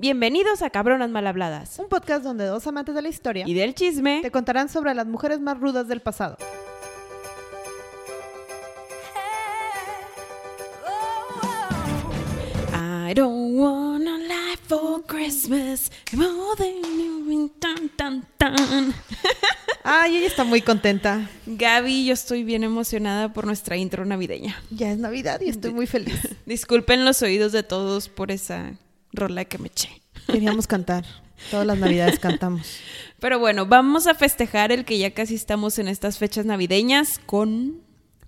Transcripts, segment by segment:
Bienvenidos a Cabronas Mal Habladas. Un podcast donde dos amantes de la historia Y del chisme. te contarán sobre las mujeres más rudas del pasado. I don't want a life for Christmas more than you. Tan, tan, tan. Ay, ella está muy contenta. Gaby, yo estoy bien emocionada por nuestra intro navideña. Ya es Navidad y estoy muy feliz. Disculpen los oídos de todos por esa rola que me eché. Queríamos cantar. Todas las Navidades cantamos. Pero bueno, vamos a festejar el que ya casi estamos en estas fechas navideñas con...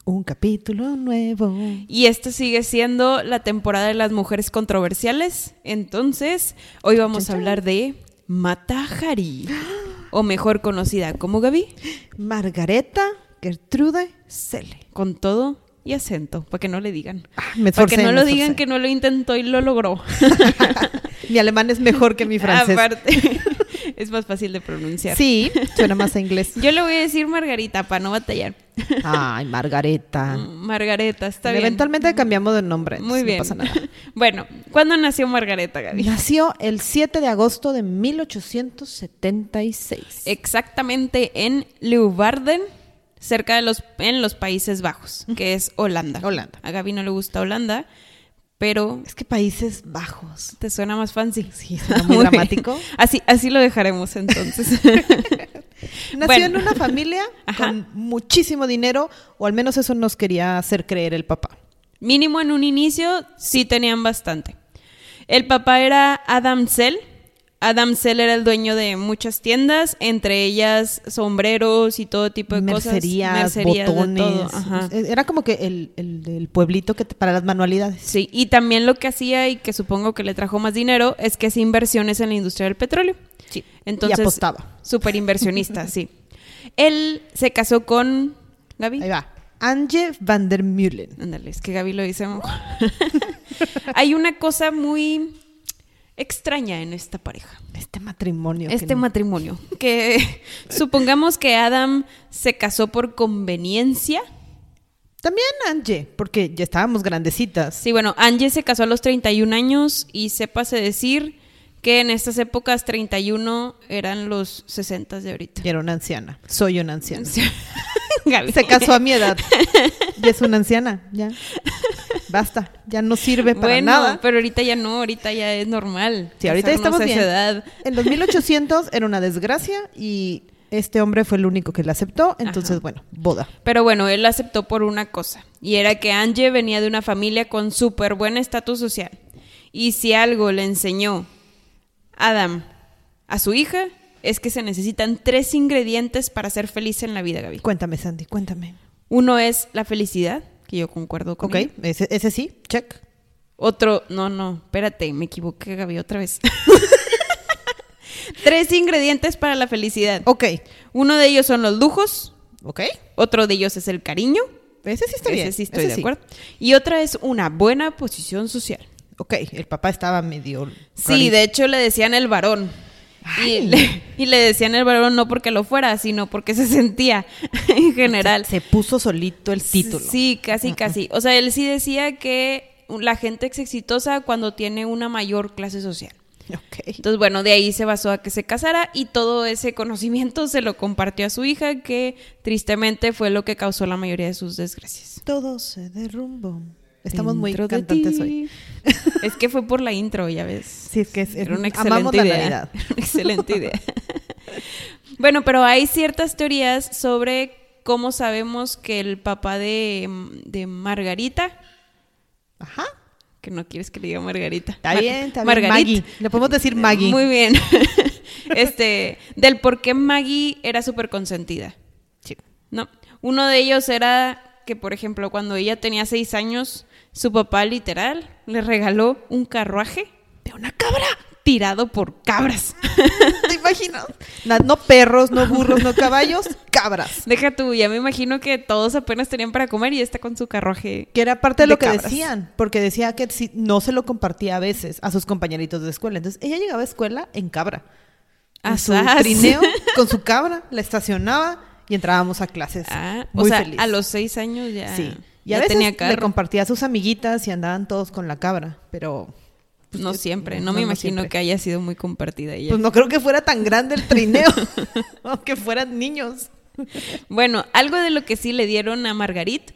Un capítulo nuevo. Y esta sigue siendo la temporada de las mujeres controversiales. Entonces, hoy vamos a hablar de Mata Hari. O mejor conocida como Gaby. Margareta Gertrude Selle. Con todo y acento, para que no le digan. Ah, me Para que esforcé, no lo esforcé. digan que no lo intentó y lo logró. Mi alemán es mejor que mi francés. Aparte, es más fácil de pronunciar. Sí, suena más a inglés. Yo le voy a decir Margarita para no batallar. Ay, Margareta. Margareta, está bien. Eventualmente cambiamos de nombre. Muy bien. No pasa nada. Bueno, ¿cuándo nació Margareta, Gaby? Nació el 7 de agosto de 1876. Exactamente en Leeuwarden, cerca de los, en los Países Bajos, que es Holanda. Holanda. A Gaby no le gusta Holanda, pero Es que Países Bajos. te suena más fancy. Sí, suena muy Muy bien. dramático. Así, así lo dejaremos entonces. Nació Bueno. en una familia Ajá. con muchísimo dinero, o al menos eso nos quería hacer creer el papá. Mínimo en un inicio sí tenían bastante. El papá era Adam Sell. Adam Sell era el dueño de muchas tiendas, entre ellas sombreros y todo tipo de cosas. Mercerías, de botones. todo, ajá. Era como que el, el del pueblito que te- para las manualidades. Sí, y también lo que hacía y que supongo que le trajo más dinero es que hacía inversiones en la industria del petróleo. Sí. Entonces, y apostaba. Súper inversionista, sí. Él se casó con Gaby. Ahí va. Ange van der Meulen. Ándale, es que Gaby lo dice. Hay una cosa muy extraña en esta pareja. Este matrimonio. que Este no- matrimonio. Que supongamos que Adam se casó por conveniencia. También Ange, porque ya estábamos grandecitas. Sí, bueno, Angie se casó a los 31 años y sépase decir que en estas épocas 31 eran los 60 de ahorita. Y era una anciana. Soy una anciana. Gaby. Se casó a mi edad. Y es una anciana. Ya. Basta. Ya no sirve para bueno, nada. pero ahorita ya no, ahorita ya es normal. Sí, ahorita ya estamos a bien. esa edad. En los 1800 era una desgracia y este hombre fue el único que la aceptó. Entonces, Ajá. bueno, boda. Pero bueno, él aceptó por una cosa, y era que Angie venía de una familia con súper buen estatus social. Y si algo le enseñó Adam a su hija, es que se necesitan tres ingredientes para ser feliz en la vida, Gaby. Cuéntame, Sandy, cuéntame. Uno es la felicidad, que yo concuerdo con Ok, ella. ese, ese sí, check. Otro, no, no, espérate, me equivoqué, Gaby, otra vez. tres ingredientes para la felicidad. Ok, Uno de ellos son los lujos, ok. otro de ellos es el cariño. Ese sí está Ese bien. sí estoy ese de acuerdo. Y otra es una buena posición social. Ok, el papá estaba medio... Sí, rarito. de hecho le decían el varón. Y le, y le decían el varón no porque lo fuera, sino porque se sentía en general. Se puso solito el título. Sí, casi, casi. O sea, él sí decía que la gente es exitosa cuando tiene una mayor clase social. Ok. Entonces, bueno, de ahí se basó a que se casara y todo ese conocimiento se lo compartió a su hija, que tristemente fue lo que causó la mayoría de sus desgracias. Todo se derrumbó. Estamos muy Dentro cantantes hoy. Es que fue por la intro, ya ves. Sí, es que es, Era una amamos excelente la idea. Navidad. Una excelente idea. bueno, pero hay ciertas teorías sobre cómo sabemos que el papá de, de Margarita, Ajá. que no quieres que le diga Margarita. Está Mar- bien, está bien. Margarit. Maggie. Le podemos decir Maggie. Muy bien. este, del por qué Maggie era súper consentida. Sí. No, uno de ellos era que, por ejemplo, cuando ella tenía seis años, su papá literal le regaló un carruaje De una cabra. tirado por cabras. ¿Te imaginas? Na- No perros, no burros, no caballos, cabras. Deja tú, ya me imagino que todos apenas tenían para comer y está con su carruaje. Que era parte de, De lo que cabras. decían, porque decía que si- no se lo compartía a veces a sus compañeritos de escuela. Entonces ella llegaba a escuela en cabra. En su trineo con su cabra, la estacionaba y entrábamos a clases. Ah, muy o sea, feliz. a los seis años ya, Sí. Y ya veces tenía le compartía a sus amiguitas y andaban todos con la cabra, pero no siempre, no, no, me no imagino siempre. que haya sido muy compartida ella. Pues no creo que fuera tan grande el trineo, aunque fueran niños. Bueno, algo de lo que sí le dieron a Margarit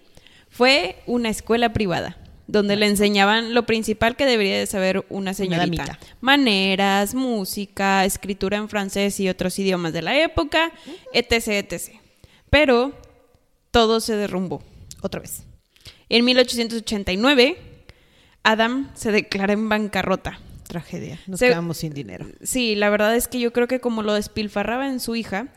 fue una escuela privada, donde le enseñaban lo principal que debería de saber una señorita. Maneras, música, escritura en francés y otros idiomas de la época, etc, etc. Pero todo se derrumbó. Otra vez. En 1889, Adam se declara en bancarrota. Tragedia. Nos Se- quedamos sin dinero. Sí, la verdad es que yo creo que como lo despilfarraba en su hija,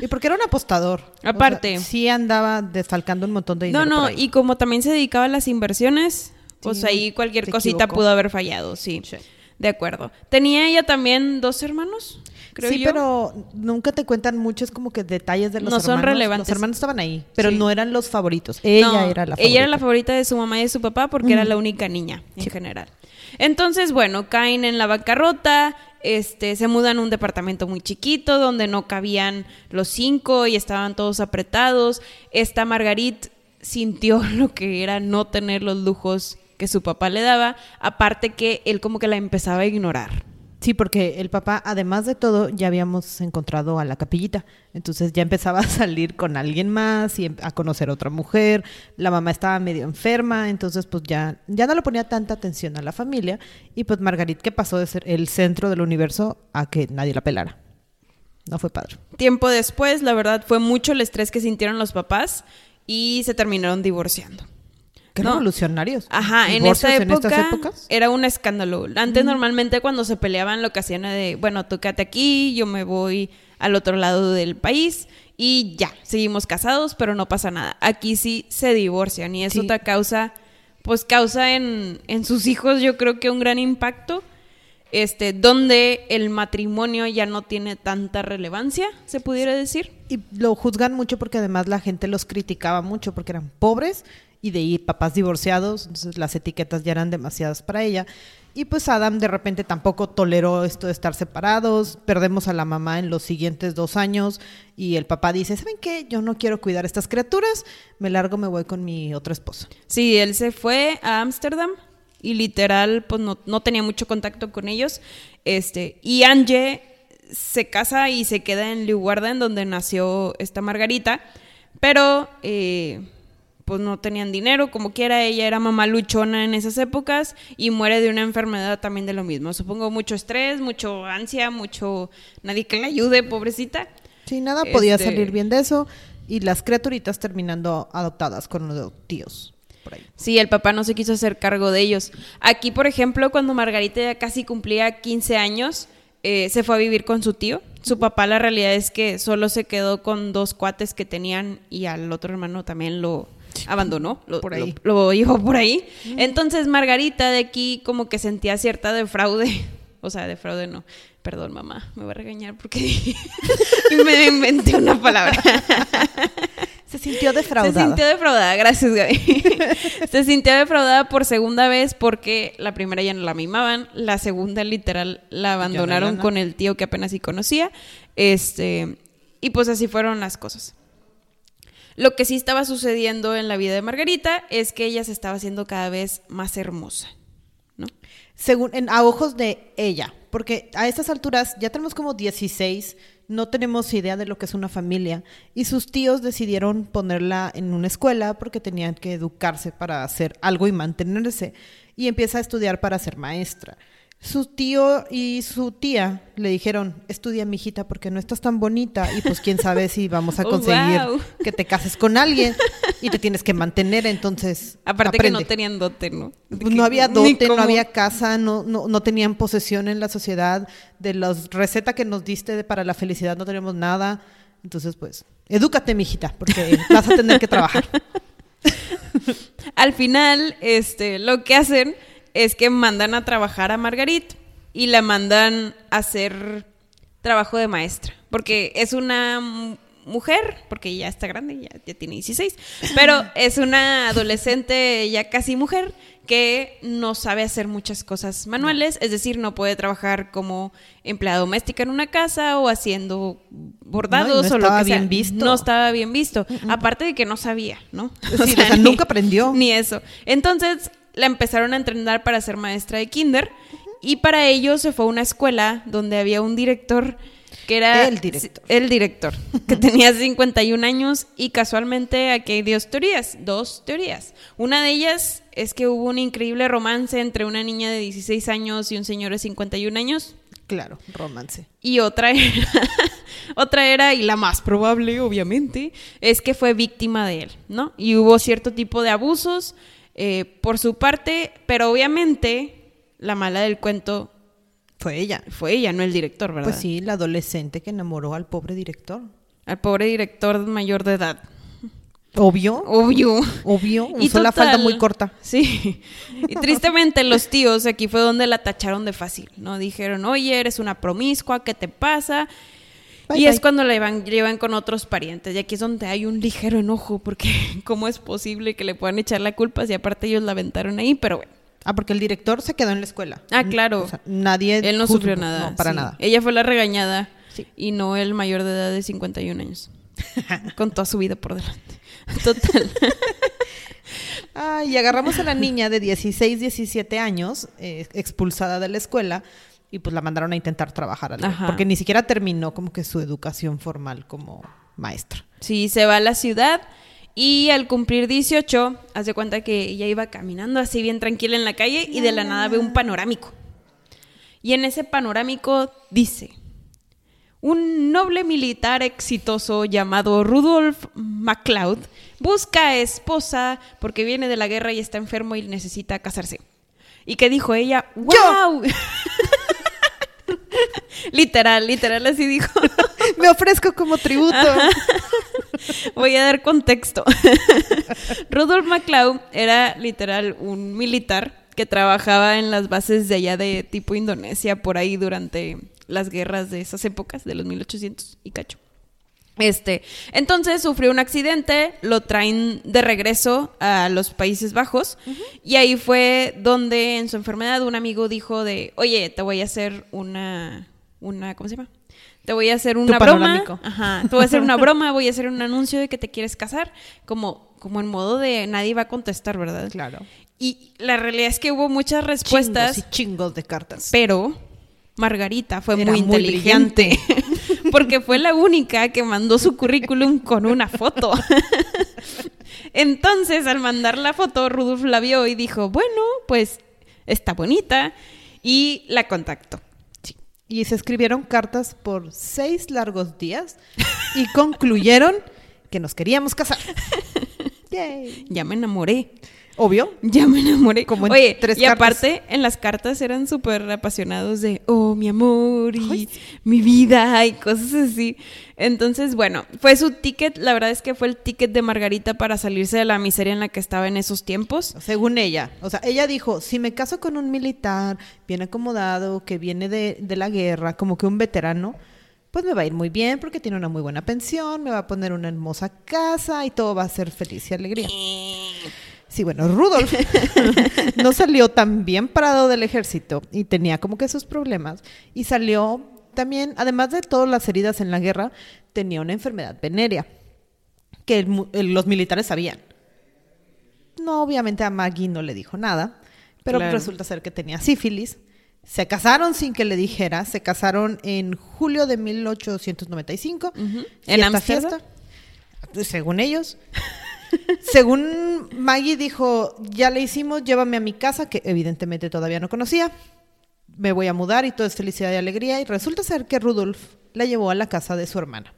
Y porque era un apostador. O sea, Aparte. sí andaba desfalcando un montón de No, dinero. no, ahí. y como también se dedicaba a las inversiones, pues Sí, ahí cualquier cosita equivocó. pudo haber fallado, sí. Sí. De acuerdo. ¿Tenía ella también dos hermanos? Creo sí, yo. pero nunca te cuentan muchos como que detalles de los No hermanos. son relevantes. Los hermanos estaban ahí, pero Sí. no eran los favoritos. Ella No, era la favorita. Ella era la favorita de su mamá y de su papá porque era la única niña en general. Entonces, bueno, caen en la bancarrota, este, se mudan a un departamento muy chiquito donde no cabían los cinco y estaban todos apretados. Esta Margarit sintió lo que era no tener los lujos que su papá le daba, aparte que él como que la empezaba a ignorar. Sí, porque el papá, además de todo, ya habíamos encontrado a la capillita. Entonces ya empezaba a salir con alguien más y em- a conocer a otra mujer. La mamá estaba medio enferma, entonces pues ya, ya no le ponía tanta atención a la familia. Y pues Margarit, que pasó de ser el centro del universo a que nadie la pelara. No fue padre. Tiempo después, la verdad, fue mucho el estrés que sintieron los papás y se terminaron divorciando. Qué No. revolucionarios. Ajá, en ¿Divorcios esta época estas épocas? era un escándalo. Antes normalmente cuando se peleaban lo que hacían era de, bueno, tú quédate aquí, yo me voy al otro lado del país y ya, seguimos casados, pero no pasa nada. Aquí sí se divorcian y eso Sí. te causa, pues causa en, en sus hijos yo creo que un gran impacto, este, donde el matrimonio ya no tiene tanta relevancia, se pudiera decir. Y lo juzgan mucho porque además la gente los criticaba mucho porque eran pobres y de ahí papás divorciados, entonces las etiquetas ya eran demasiadas para ella. Y pues Adam de repente tampoco toleró esto de estar separados, perdemos a la mamá en los siguientes dos años y el papá dice, ¿saben qué? Yo no quiero cuidar a estas criaturas, me largo, me voy con mi otra esposa. Sí, él se fue a Ámsterdam y literal, pues no, no tenía mucho contacto con ellos. Este, y Ange se casa y se queda en Leeuwarden, donde nació esta Margarita, pero eh, pues no tenían dinero, como quiera, ella era mamá luchona en esas épocas y muere de una enfermedad también de lo mismo. Supongo mucho estrés, mucho ansia, mucho nadie que le ayude, pobrecita. Sí, nada podía Este- salir bien de eso y las criaturitas terminando adoptadas con los tíos. Por ahí. Sí, el papá no se quiso hacer cargo de ellos. Aquí, por ejemplo, cuando Margarita ya casi cumplía 15 años, eh, se fue a vivir con su tío. Su papá, la realidad es que solo se quedó con dos cuates que tenían y al otro hermano también lo abandonó, lo, Por ahí. lo, lo llevó por ahí. Entonces, Margarita de aquí como que sentía cierta defraude. O sea, defraude no. Perdón, mamá, me va a regañar porque me inventé una palabra. Se sintió defraudada. Se sintió defraudada, gracias Gaby. Se sintió defraudada por segunda vez porque la primera ya no la mimaban, la segunda literal la abandonaron con el tío que apenas sí conocía. Este, y pues así fueron las cosas. Lo que sí estaba sucediendo en la vida de Margarita es que ella se estaba haciendo cada vez más hermosa, ¿no? Según, en, a ojos de ella, porque a estas alturas ya tenemos como 16, no tenemos idea de lo que es una familia, y sus tíos decidieron ponerla en una escuela porque tenían que educarse para hacer algo y mantenerse, y empieza a estudiar para ser maestra. Su tío y su tía le dijeron, estudia, mijita, porque no estás tan bonita y pues quién sabe si vamos a Oh, conseguir wow. que te cases con alguien y te tienes que mantener, entonces Aparte que no aprende". tenían dote, ¿no? Pues no había dote, no había casa, no, no, no tenían posesión en la sociedad. De la receta que nos diste de- para la felicidad no tenemos nada. Entonces, pues, edúcate, mijita, porque vas a tener que trabajar. Al final, este, lo que hacen es que mandan a trabajar a Margarit y la mandan a hacer trabajo de maestra, porque es una mu- mujer, porque ya está grande, ya, ya tiene 16, pero es una adolescente ya casi mujer que no sabe hacer muchas cosas manuales, es decir, no puede trabajar como empleada doméstica en una casa o haciendo bordados No, o lo que sea. bien visto. No estaba bien visto, aparte de que no sabía, ¿no? Sí, o sea, nunca aprendió. Ni eso. Entonces la empezaron a entrenar para ser maestra de kinder y para ello se fue a una escuela donde había un director que era El director. el director, que tenía 51 años y casualmente aquí hay dos teorías, dos teorías. Una de ellas es que hubo un increíble romance entre una niña de 16 años y un señor de 51 años. Claro, romance. Y otra era, otra era, y la más probable, obviamente, es que fue víctima de él, ¿no? Y hubo cierto tipo de abusos eh, por su parte, pero obviamente la mala del cuento Fue ella. fue ella, no el director, ¿verdad? Pues sí, la adolescente que enamoró al pobre director. Al pobre director mayor de edad. Obvio. Obvio. Obvio. Y Usó la falda muy corta. Sí. Y tristemente los tíos aquí fue donde la tacharon de fácil, ¿no? Dijeron, oye, eres una promiscua, ¿qué te pasa? Bye, y bye. es cuando la llevan, llevan con otros parientes. Y aquí es donde hay un ligero enojo, porque ¿cómo es posible que le puedan echar la culpa si aparte ellos la aventaron ahí? Pero bueno, Ah, porque el director se quedó en la escuela. Ah, claro. O sea, nadie. él no sufrió nada. No, para sí. nada. Ella fue la regañada Sí. y no el mayor de edad de 51 años. con toda su vida por delante. Total. Ah, y agarramos a la niña de 16, 17 años, eh, expulsada de la escuela, y pues la mandaron a intentar trabajar. Porque ni siquiera terminó como que su educación formal como maestra. Sí, se va a la ciudad y al cumplir 18, hace cuenta que ella iba caminando así bien tranquila en la calle y de la nada ve un panorámico. Y en ese panorámico dice, un noble militar exitoso llamado Rudolf MacLeod busca esposa porque viene de la guerra y está enfermo y necesita casarse. ¿Y qué dijo ella? ¡Wow! literal, literal así dijo. Me ofrezco como tributo. Voy a dar contexto. Rudolf MacLeod era literal un militar que trabajaba en las bases de allá de tipo Indonesia por ahí durante las guerras de esas épocas, de los 1800 y cacho. Este, entonces sufrió un accidente, lo traen de regreso a los Países Bajos y ahí fue donde en su enfermedad un amigo dijo de, oye, te voy a hacer una, una, ¿cómo se llama? Te voy a hacer una broma. panorámico. Ajá, te voy a hacer una broma, voy a hacer un anuncio de que te quieres casar, como, como en modo de nadie va a contestar, ¿verdad? Claro. Y la realidad es que hubo muchas respuestas, Chingos y chingos de cartas. pero Margarita fue Era muy muy inteligente. porque fue la única que mandó su currículum con una foto. Entonces, al mandar la foto, Rudolf la vio y dijo, bueno, pues está bonita. Y la contactó. Y se escribieron cartas por seis largos días y concluyeron que nos queríamos casar. Yay. Ya me enamoré. Obvio. Ya me enamoré. Como en Oye, tres y cartas. aparte, en las cartas eran súper apasionados de, oh, mi amor y Ay, mi vida y cosas así. Entonces, bueno, fue su ticket. La verdad es que fue el ticket de Margarita para salirse de la miseria en la que estaba en esos tiempos. Según ella. O sea, ella dijo, si me caso con un militar bien acomodado, que viene de, de la guerra, como que un veterano, pues me va a ir muy bien porque tiene una muy buena pensión, me va a poner una hermosa casa y todo va a ser feliz y alegría. Sí, bueno, Rudolf no salió tan bien parado del ejército y tenía como que sus problemas. Y salió también, además de todas las heridas en la guerra, tenía una enfermedad venérea que el mu- el- los militares sabían. No, obviamente a Maggie no le dijo nada, pero Claro. resulta ser que tenía sífilis. Se casaron sin que le dijera, se casaron en julio de 1895. Ujú. ¿En Fiesta, Ámsterdam? fiesta. Según ellos. Según Maggie dijo, ya le hicimos, llévame a mi casa, que evidentemente todavía no conocía. Me voy a mudar y todo es felicidad y alegría. Y resulta ser que Rudolf la llevó a la casa de su hermana.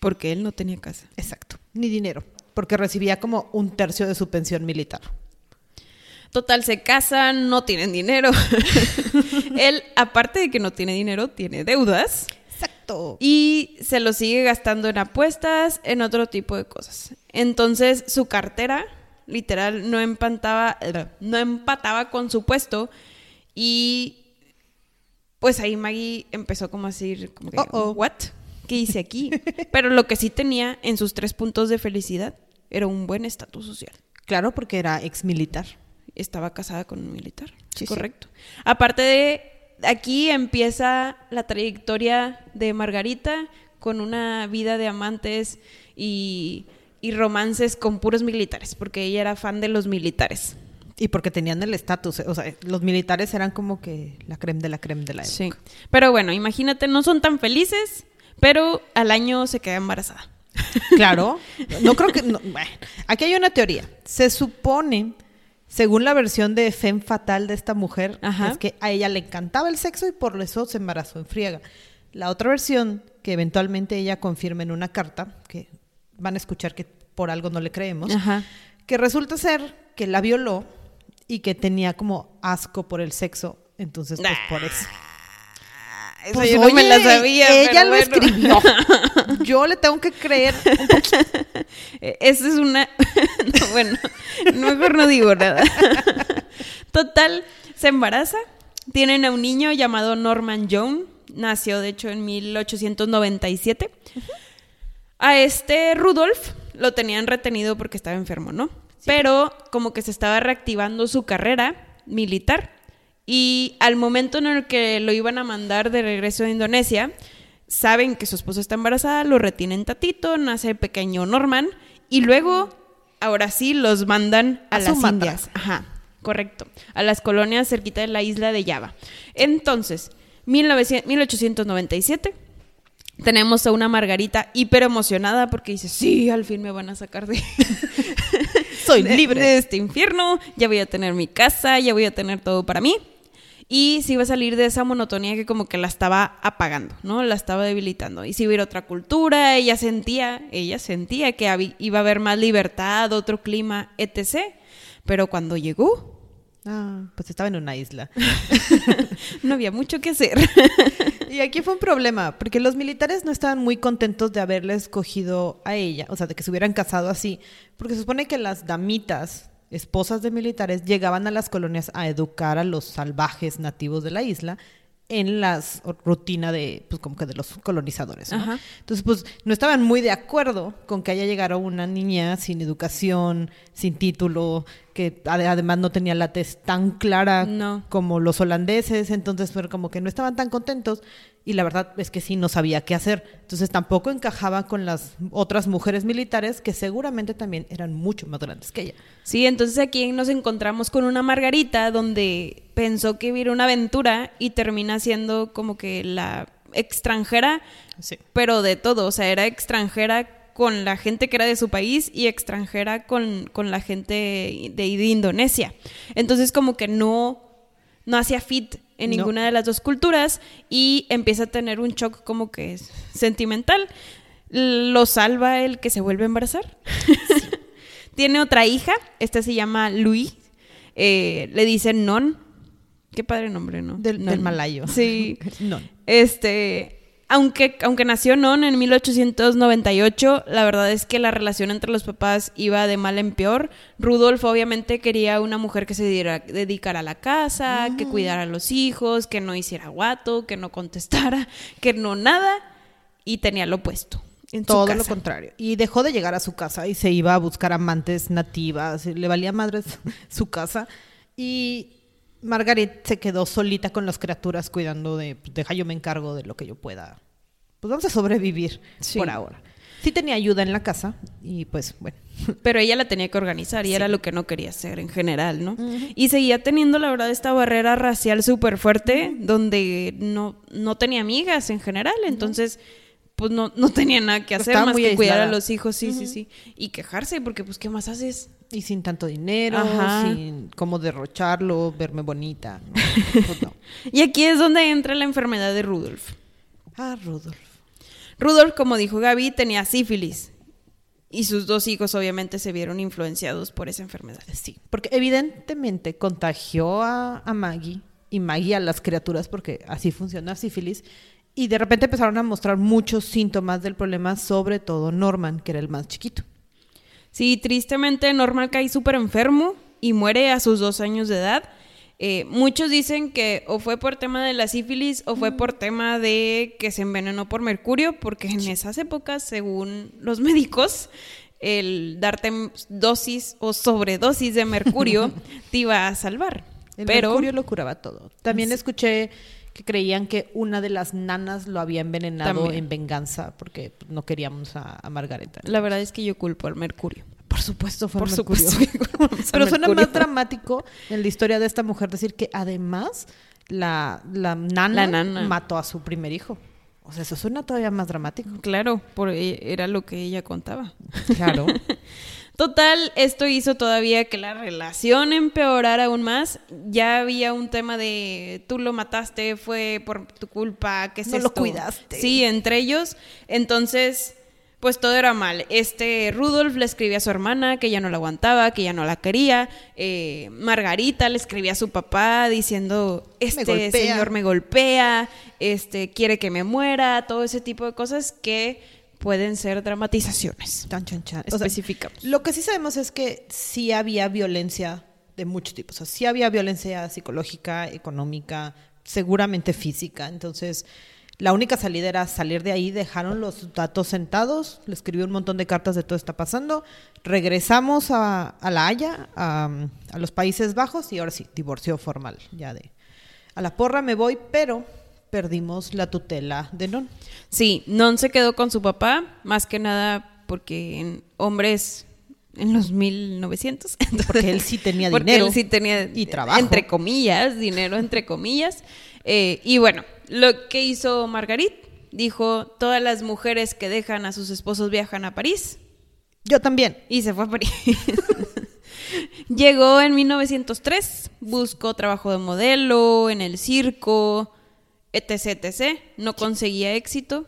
Porque él no tenía casa. Exacto. Ni dinero. Porque recibía como un tercio de su pensión militar. Total, se casan, no tienen dinero. él, aparte de que no tiene dinero, tiene deudas. Y se lo sigue gastando en apuestas, en otro tipo de cosas. Entonces, su cartera, literal, no empataba, no empataba con su puesto. Y pues ahí Maggie empezó como a decir, como que. ¿what? ¿Qué hice aquí? Pero lo que sí tenía en sus tres puntos de felicidad era un buen estatus social. Claro, porque era ex militar. Estaba casada con un militar. Sí, sí. correcto. Aparte de aquí empieza la trayectoria de Margarita con una vida de amantes y, y romances con puros militares, porque ella era fan de los militares. Y porque tenían el estatus, o sea, los militares eran como que la creme de la creme de la época. Sí. Pero bueno, imagínate, no son tan felices, pero al año se queda embarazada. Claro, no creo que... no, bueno, aquí hay una teoría. Se supone, según la versión de Femme Fatal de esta mujer, Ajá. es que a ella le encantaba el sexo y por eso se embarazó en friega. La otra versión, que eventualmente ella confirma en una carta, que van a escuchar que por algo no le creemos, Ajá. que resulta ser que la violó y que tenía como asco por el sexo, entonces pues por eso. Esa Pues, yo no me oye, la sabía. Ella pero lo bueno. escribió. Yo le tengo que creer. Eh, Esa es una. no, bueno, mejor no digo nada. Total, se embaraza. Tienen a un niño llamado Norman Joan. Nació, de hecho, en 1897. A este Rudolf lo tenían retenido porque estaba enfermo, ¿no? Pero como que se estaba reactivando su carrera militar. Y al momento en el que lo iban a mandar de regreso a Indonesia, saben que su esposa está embarazada, lo retienen tatito, nace el pequeño Norman. Y luego, ahora sí, los mandan a, A las Sumatra. Indias. Ajá, correcto. A las colonias cerquita de la isla de Java. Entonces, 1900 1897, tenemos a una Margarita hiper emocionada porque dice, sí, al fin me van a sacar de, Soy de- libre. de este infierno, ya voy a tener mi casa, ya voy a tener todo para mí. Y se iba a salir de esa monotonía que como que la estaba apagando, ¿no? La estaba debilitando. Y si iba a ir a otra cultura, ella sentía, ella sentía que iba a haber más libertad, otro clima, etc. Pero cuando llegó, Ah, pues estaba en una isla. no había mucho que hacer. Y aquí fue un problema, porque los militares no estaban muy contentos de haberle escogido a ella, o sea, de que se hubieran casado así, porque se supone que las damitas, esposas de militares, llegaban a las colonias a educar a los salvajes nativos de la isla en la rutina de, pues como que de los colonizadores. ¿no? Entonces, pues no estaban muy de acuerdo con que haya llegado una niña sin educación, sin título, que ade- además no tenía la tez tan clara No. como los holandeses, entonces fue como que no estaban tan contentos y la verdad es que sí no sabía qué hacer. Entonces tampoco encajaba con las otras mujeres militares que seguramente también eran mucho más grandes que ella. Sí, entonces aquí nos encontramos con una Margarita donde pensó que iba a ir una aventura y termina siendo como que la extranjera, Sí. pero de todo, o sea, era extranjera con la gente que era de su país y extranjera con, con la gente de, de Indonesia. Entonces como que no, no hacía fit en No. ninguna de las dos culturas y empieza a tener un shock como que es sentimental. Lo salva el que se vuelve a embarazar. Tiene otra hija, esta se llama Louis, eh, le dicen Non. Qué padre nombre, ¿no? Del, Non. del malayo. Sí. Este, aunque, aunque nació Non en 1898, la verdad es que la relación entre los papás iba de mal en peor. Rudolf obviamente quería una mujer que se diera- dedicara a la casa, que cuidara a los hijos, que no hiciera guato, que no contestara, que no nada, y tenía lo opuesto. En Todo lo contrario. Y dejó de llegar a su casa y se iba a buscar amantes nativas. Le valía madres su casa. Y Margaret se quedó solita con las criaturas cuidando de, pues, deja yo me encargo de lo que yo pueda. Pues vamos a sobrevivir Sí. por ahora. Sí tenía ayuda en la casa y pues bueno. Pero ella la tenía que organizar y era lo que no quería hacer en general, ¿no? Y seguía teniendo, la verdad, esta barrera racial súper fuerte donde no, no tenía amigas en general, entonces pues no, no tenía nada que hacer Estaba más que cuidar a los hijos, sí, sí, sí. Y quejarse, porque pues ¿qué más haces? Y sin tanto dinero, Ajá. sin cómo derrocharlo, verme bonita. ¿no? Pues no. Y aquí es donde entra la enfermedad de Rudolf. Ah, Rudolf. Rudolf, como dijo Gaby, tenía sífilis. Y sus dos hijos obviamente se vieron influenciados por esa enfermedad. Sí, porque evidentemente contagió a, a Maggie y Maggie a las criaturas, porque así funciona sífilis, y de repente empezaron a mostrar muchos síntomas del problema, sobre todo Norman, que era el más chiquito. Sí, tristemente Norman cae súper enfermo y muere a sus dos años de edad. Eh, muchos dicen que o fue por tema de la sífilis o fue por tema de que se envenenó por mercurio, porque en esas épocas, según los médicos, el darte dosis o sobredosis de mercurio te iba a salvar. El Pero mercurio lo curaba todo. También escuché que creían que una de las nanas lo había envenenado También. en venganza, porque no queríamos a, a Margareta. la verdad es que yo culpo al mercurio. Por supuesto fue Por Mercurio. supuesto Pero suena Mercurio. más dramático en la historia de esta mujer decir que además la, la, nana, La nana. mató a su primer hijo. O sea, eso suena todavía más dramático. Claro, por, e, era lo que ella contaba. Claro. Total, esto hizo todavía que la relación empeorara aún más. Ya había un tema de tú lo mataste, fue por tu culpa, ¿qué es No lo cuidaste. Sí, entre ellos. Entonces, pues todo era mal. Este Rudolf le escribía a su hermana que ya no la aguantaba, que ya no la quería. Eh, Margarita le escribía a su papá diciendo, este señor me golpea, este quiere que me muera, todo ese tipo de cosas que pueden ser dramatizaciones. Chan, chan, chan. O sea, Especificamos. lo que sí sabemos es que sí había violencia de muchos tipos. O sea, sí había violencia psicológica, económica, seguramente física. Entonces, la única salida era salir de ahí. Dejaron los datos sentados. Le escribió un montón de cartas de todo está pasando. Regresamos a, a La Haya, a, a los Países Bajos, y ahora sí, divorcio formal. Ya de. A la porra me voy, pero perdimos la tutela de Non. Sí, Non se quedó con su papá, más que nada porque en hombres en los 1900. entonces- Porque él sí tenía porque dinero él sí tenía y trabajo. Entre comillas, dinero entre comillas. Eh, y bueno, lo que hizo Margarit, dijo, todas las mujeres que dejan a sus esposos viajan a París. Yo también. Y se fue a París. Llegó en 1903, buscó trabajo de modelo, en el circo, etc, etc. No conseguía éxito,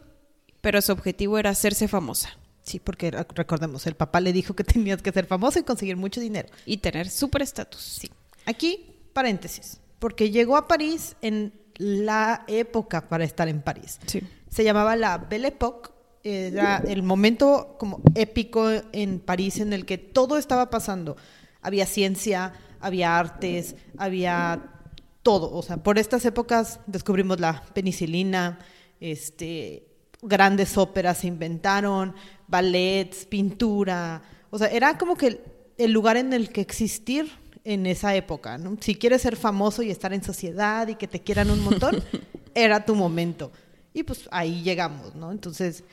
pero su objetivo era hacerse famosa Sí, porque re- recordemos, el papá le dijo que tenías que ser famoso y conseguir mucho dinero. y tener súper estatus. Sí. Aquí, paréntesis, porque llegó a París en la época para estar en París. Sí. Se llamaba la Belle Époque, era el momento como épico en París en el que todo estaba pasando. Había ciencia, había artes, había todo. O sea, por estas épocas descubrimos la penicilina, este, grandes óperas se inventaron, ballets, pintura. O sea, era como que el, el lugar en el que existir en esa época. ¿no? Si quieres ser famoso y estar en sociedad y que te quieran un montón, era tu momento. Y pues ahí llegamos, ¿no? Entonces,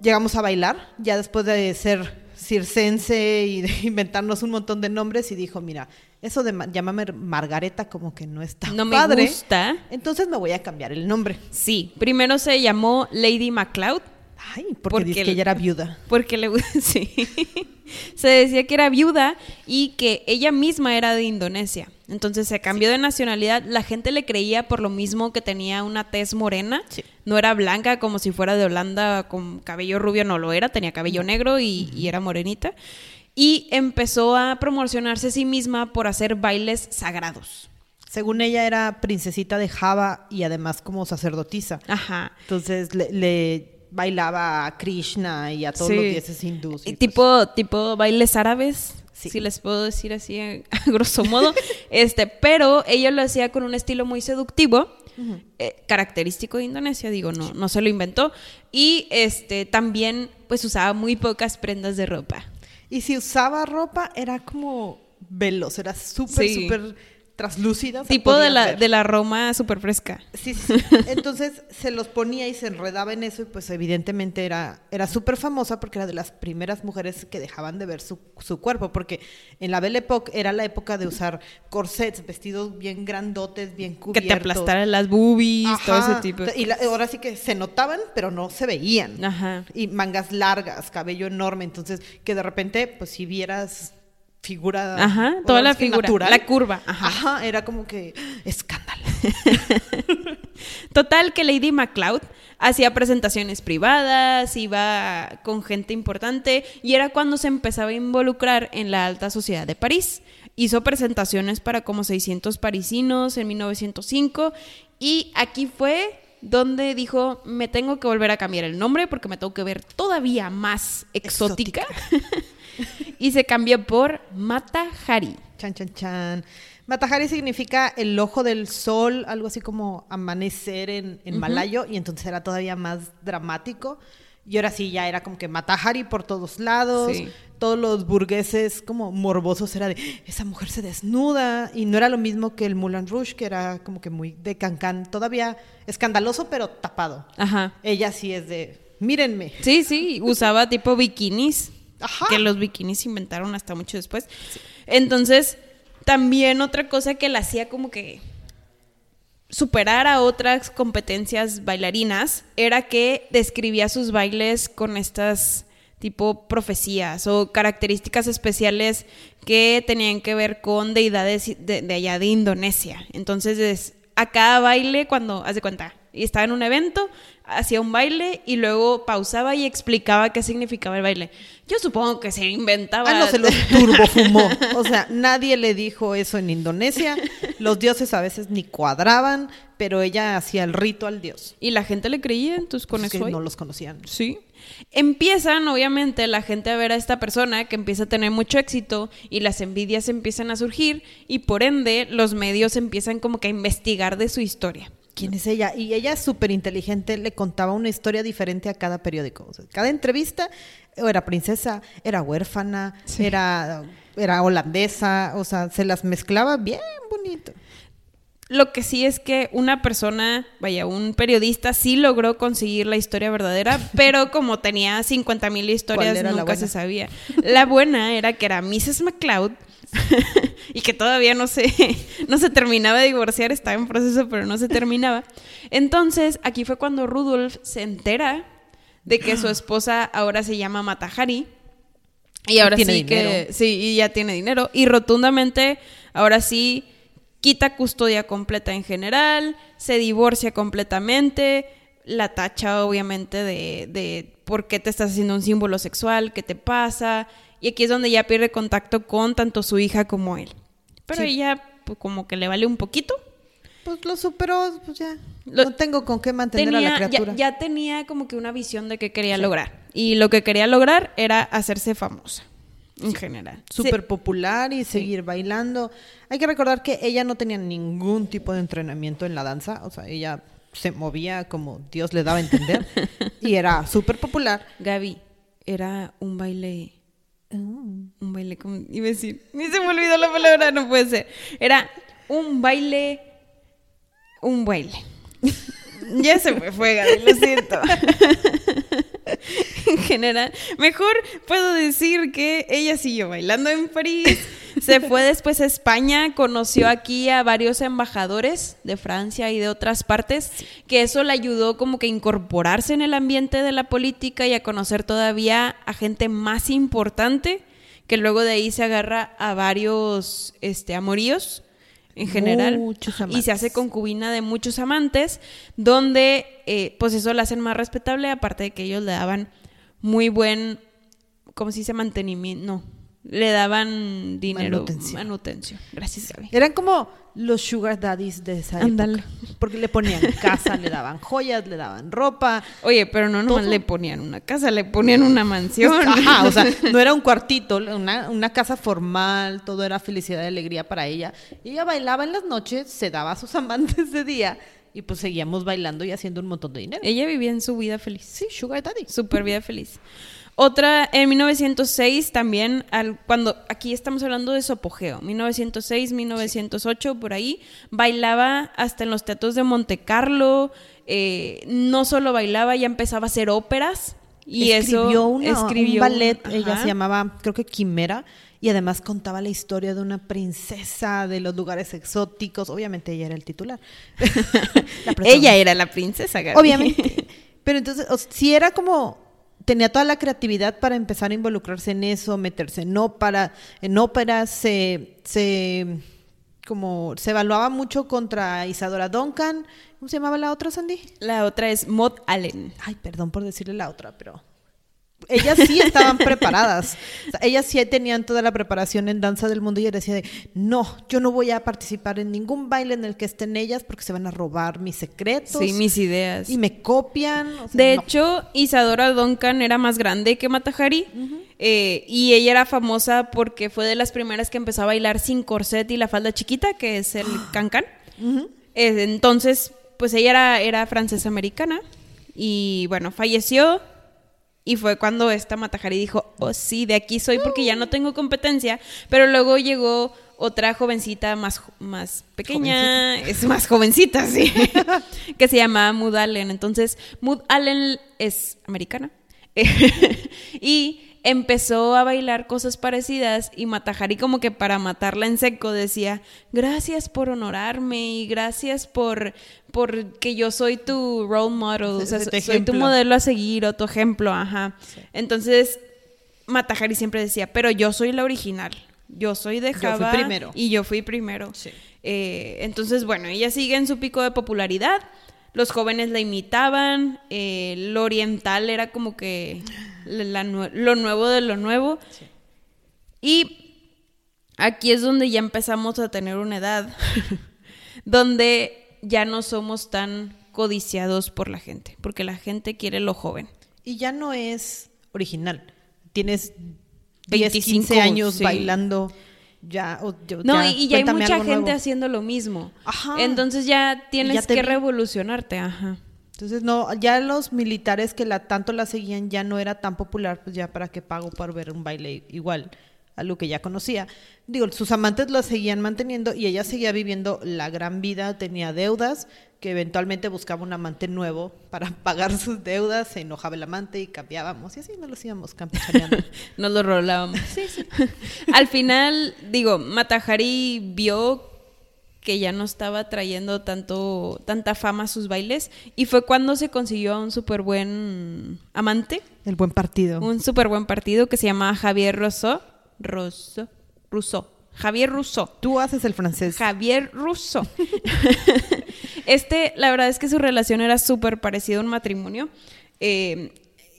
llegamos a bailar, ya después de ser circense y de inventarnos un montón de nombres, y dijo, mira, eso de ma- llamarme Margareta como que no está No me padre. gusta. Entonces me voy a cambiar el nombre. Sí, primero se llamó Lady MacLeod Ay, porque, Porque dice que ella era viuda. porque le sí. se decía que era viuda y que ella misma era de Indonesia. Entonces se cambió de nacionalidad. La gente le creía por lo mismo que tenía una tez morena. Sí. No era blanca como si fuera de Holanda con cabello rubio, no lo era. Tenía cabello negro y, y era morenita. Y empezó a promocionarse a sí misma por hacer bailes sagrados. Según ella era princesita de Java y además como sacerdotisa. Ajá. Entonces le, le bailaba a Krishna y a todos Sí. los dioses hindús. y pues, tipo, tipo bailes árabes, Sí. si les puedo decir así a, a grosso modo. este, pero ella lo hacía con un estilo muy seductivo, eh, característico de Indonesia, digo, no, no se lo inventó. Y este también, pues usaba muy pocas prendas de ropa. Y si usaba ropa, era como veloz, era súper, Sí. Traslúcida. Tipo de la, ver. de la Roma súper fresca. Sí, sí, sí. Entonces se los ponía y se enredaba en eso y pues evidentemente era, era súper famosa porque era de las primeras mujeres que dejaban de ver su, su cuerpo, porque en la Belle Époque era la época de usar corsets, vestidos bien grandotes, bien Que cubiertos. te aplastaran las boobies, todo ese tipo. de Y la- ahora sí que se notaban, pero no se veían. Ajá. Y mangas largas, cabello enorme. Entonces, que de repente, pues si vieras figura. Ajá, toda la figura, natural, la curva, ajá. Ajá, era como que escándalo. Total que Lady MacLeod hacía presentaciones privadas, iba con gente importante y era cuando se empezaba a involucrar en la alta sociedad de París. Hizo presentaciones para como 600 parisinos en 1905 y aquí fue donde dijo, me tengo que volver a cambiar el nombre porque me tengo que ver todavía más exótica. y se cambió por Mata Hari. Chan, chan, chan. Matahari significa el ojo del sol, algo así como amanecer en, en malayo, y entonces era todavía más dramático. Y ahora sí, ya era como que Matahari por todos lados. Sí. Todos los burgueses como morbosos era de, esa mujer se desnuda. Y no era lo mismo que el Moulin Rouge, que era como que muy de cancán. Todavía escandaloso, pero tapado. Ajá. Ella sí es de, mírenme. Sí, sí, usaba tipo bikinis. Que los bikinis inventaron hasta mucho después. Entonces, también otra cosa que la hacía como que superar a otras competencias bailarinas era que describía sus bailes con estas tipo profecías o características especiales que tenían que ver con deidades de, allá de Indonesia. Entonces, es- a cada baile, cuando, haz de cuenta, y estaba en un evento, hacía un baile y luego pausaba y explicaba qué significaba el baile. Yo supongo que se inventaba. Ah, no, se los turbofumó. O sea, nadie le dijo eso en Indonesia. Los dioses a veces ni cuadraban, pero ella hacía el rito al dios. Y la gente le creía, entonces con Pues eso que no los conocían. Sí. Empiezan, obviamente, la gente a ver a esta persona que empieza a tener mucho éxito y las envidias empiezan a surgir y por ende los medios empiezan como que a investigar de su historia. ¿Quién es ella? Y ella es súper inteligente, le contaba una historia diferente a cada periódico. O sea, cada entrevista era princesa, era huérfana, Sí. era, era holandesa, o sea, se las mezclaba bien bonito. Lo que sí es que una persona, vaya, un periodista sí logró conseguir la historia verdadera, pero como tenía 50 mil historias, ¿Cuál era la nunca se sabía. La buena era que era Mrs. McCloud y que todavía no se, no se terminaba de divorciar, estaba en proceso, pero no se terminaba. Entonces, aquí fue cuando Rudolf se entera de que su esposa ahora se llama Matahari. Y ahora tiene sí que sí, y ya tiene dinero. Y rotundamente, ahora sí, quita custodia completa en general, se divorcia completamente, la tacha obviamente de, de por qué te estás haciendo un símbolo sexual, qué te pasa. Y aquí es donde ya pierde contacto con tanto su hija como él. Pero Sí. ella pues, como que le vale un poquito. Pues lo superó, pues ya. Lo- no tengo con qué mantener a Tenía- la ya, criatura. ya tenía como que una visión de qué quería lograr. Y lo que quería lograr era hacerse famosa, en general. Súper popular y seguir bailando. Hay que recordar que ella no tenía ningún tipo de entrenamiento en la danza. O sea, ella se movía como Dios le daba a entender. y era súper popular. Gaby, era un baile. Un baile como. Iba a decir. Ni se me olvidó la palabra, no puede ser. Era un baile. Un baile. ya se me fue, Gaby, lo siento. en general, mejor puedo decir que ella siguió bailando en París. Se fue después a España, conoció aquí a varios embajadores de Francia y de otras partes, que eso le ayudó como que a incorporarse en el ambiente de la política y a conocer todavía a gente más importante, que luego de ahí se agarra a varios este, amoríos en general Muchos y se hace concubina de muchos amantes, donde eh, pues eso la hacen más respetable, aparte de que ellos le daban muy buen, ¿cómo se dice? Mantenimiento, no, le daban dinero, Manutención. manutención. Gracias, Gaby. Eran como los sugar daddies de esa época. Porque le ponían casa, le daban joyas, le daban ropa. Oye, pero no nomás Todo. le ponían una casa, le ponían una mansión. Ajá, o sea, no era un cuartito, una, una casa formal, todo era felicidad y alegría para ella. Y ella bailaba en las noches, se daba a sus amantes de día y pues seguíamos bailando y haciendo un montón de dinero. Ella vivía en su vida feliz. Sí, sugar daddy. Super vida feliz. Otra, en 1906 también, al, cuando aquí estamos hablando de su apogeo, 1906, 1908, por ahí, bailaba hasta en los teatros de Monte Carlo, eh, no solo bailaba, ya empezaba a hacer óperas. Y escribió eso una- escribió un ballet, un- ella se llamaba, creo que Quimera, y además contaba la historia de una princesa de los lugares exóticos. Obviamente ella era el titular. Ella era la princesa, Gaby. Obviamente. Pero entonces, o si era como tenía toda la creatividad para empezar a involucrarse en eso, meterse en ópera, en óperas, se, se como se evaluaba mucho contra Isadora Duncan. ¿Cómo se llamaba la otra, Sandy? La otra es Maud Allen. Ay, perdón por decirle la otra, pero ellas sí estaban preparadas. O sea, ellas sí tenían toda la preparación en danza del mundo y ella decía de, no, yo no voy a participar en ningún baile en el que estén ellas porque se van a robar mis secretos Sí, mis ideas. y me copian. o sea, De no. hecho, Isadora Duncan era más grande que Matahari eh, y ella era famosa porque fue de las primeras que empezó a bailar sin corset y la falda chiquita, que es el cancán. Eh, entonces, pues ella era, era francesa americana y bueno, falleció y fue cuando esta Matahari dijo, oh sí, de aquí soy porque ya no tengo competencia, pero luego llegó otra jovencita más, más pequeña, es más jovencita, sí, que se llama Mood Allen. Entonces, Mood Allen es americana y empezó a bailar cosas parecidas y Matajari como que para matarla en seco decía, gracias por honorarme y gracias por, por que yo soy tu role model, o sea, soy tu modelo a seguir o tu ejemplo, ajá. Entonces, Matajari siempre decía, pero yo soy la original, yo soy de Yo fui Java primero. y yo fui primero. Sí. Eh, entonces, bueno, ella sigue en su pico de popularidad. Los jóvenes la imitaban. eh, lo oriental era como que la- lo nuevo de lo nuevo. Y aquí es donde ya empezamos a tener una edad donde ya no somos tan codiciados por la gente, porque la gente quiere lo joven. Y ya no es original. Tienes 10, 25, 15 años sí. bailando. Ya, o- No, y, ya hay mucha gente nuevo. haciendo lo mismo. Ajá. Entonces ya tienes ya que vi. revolucionarte, ajá. Entonces, no, ya los militares que la tanto la seguían ya no era tan popular, pues ya para qué pago por ver un baile igual a lo que ya conocía. Digo, sus amantes la seguían manteniendo y ella seguía viviendo la gran vida, tenía deudas, que eventualmente buscaba un amante nuevo para pagar sus deudas, se enojaba el amante y cambiábamos y así nos los íbamos campechaneando. Nos lo rolábamos. Al final, digo, Matajari vio que ya no estaba trayendo tanto, tanta fama a sus bailes y fue cuando se consiguió a un súper buen amante, el buen partido. un súper buen partido que se llama Javier Rousseau. Rousseau. Rousseau. Javier Rousseau. Tú haces el francés. Javier Russo. este, la verdad es que su relación era súper parecida a un matrimonio. Eh,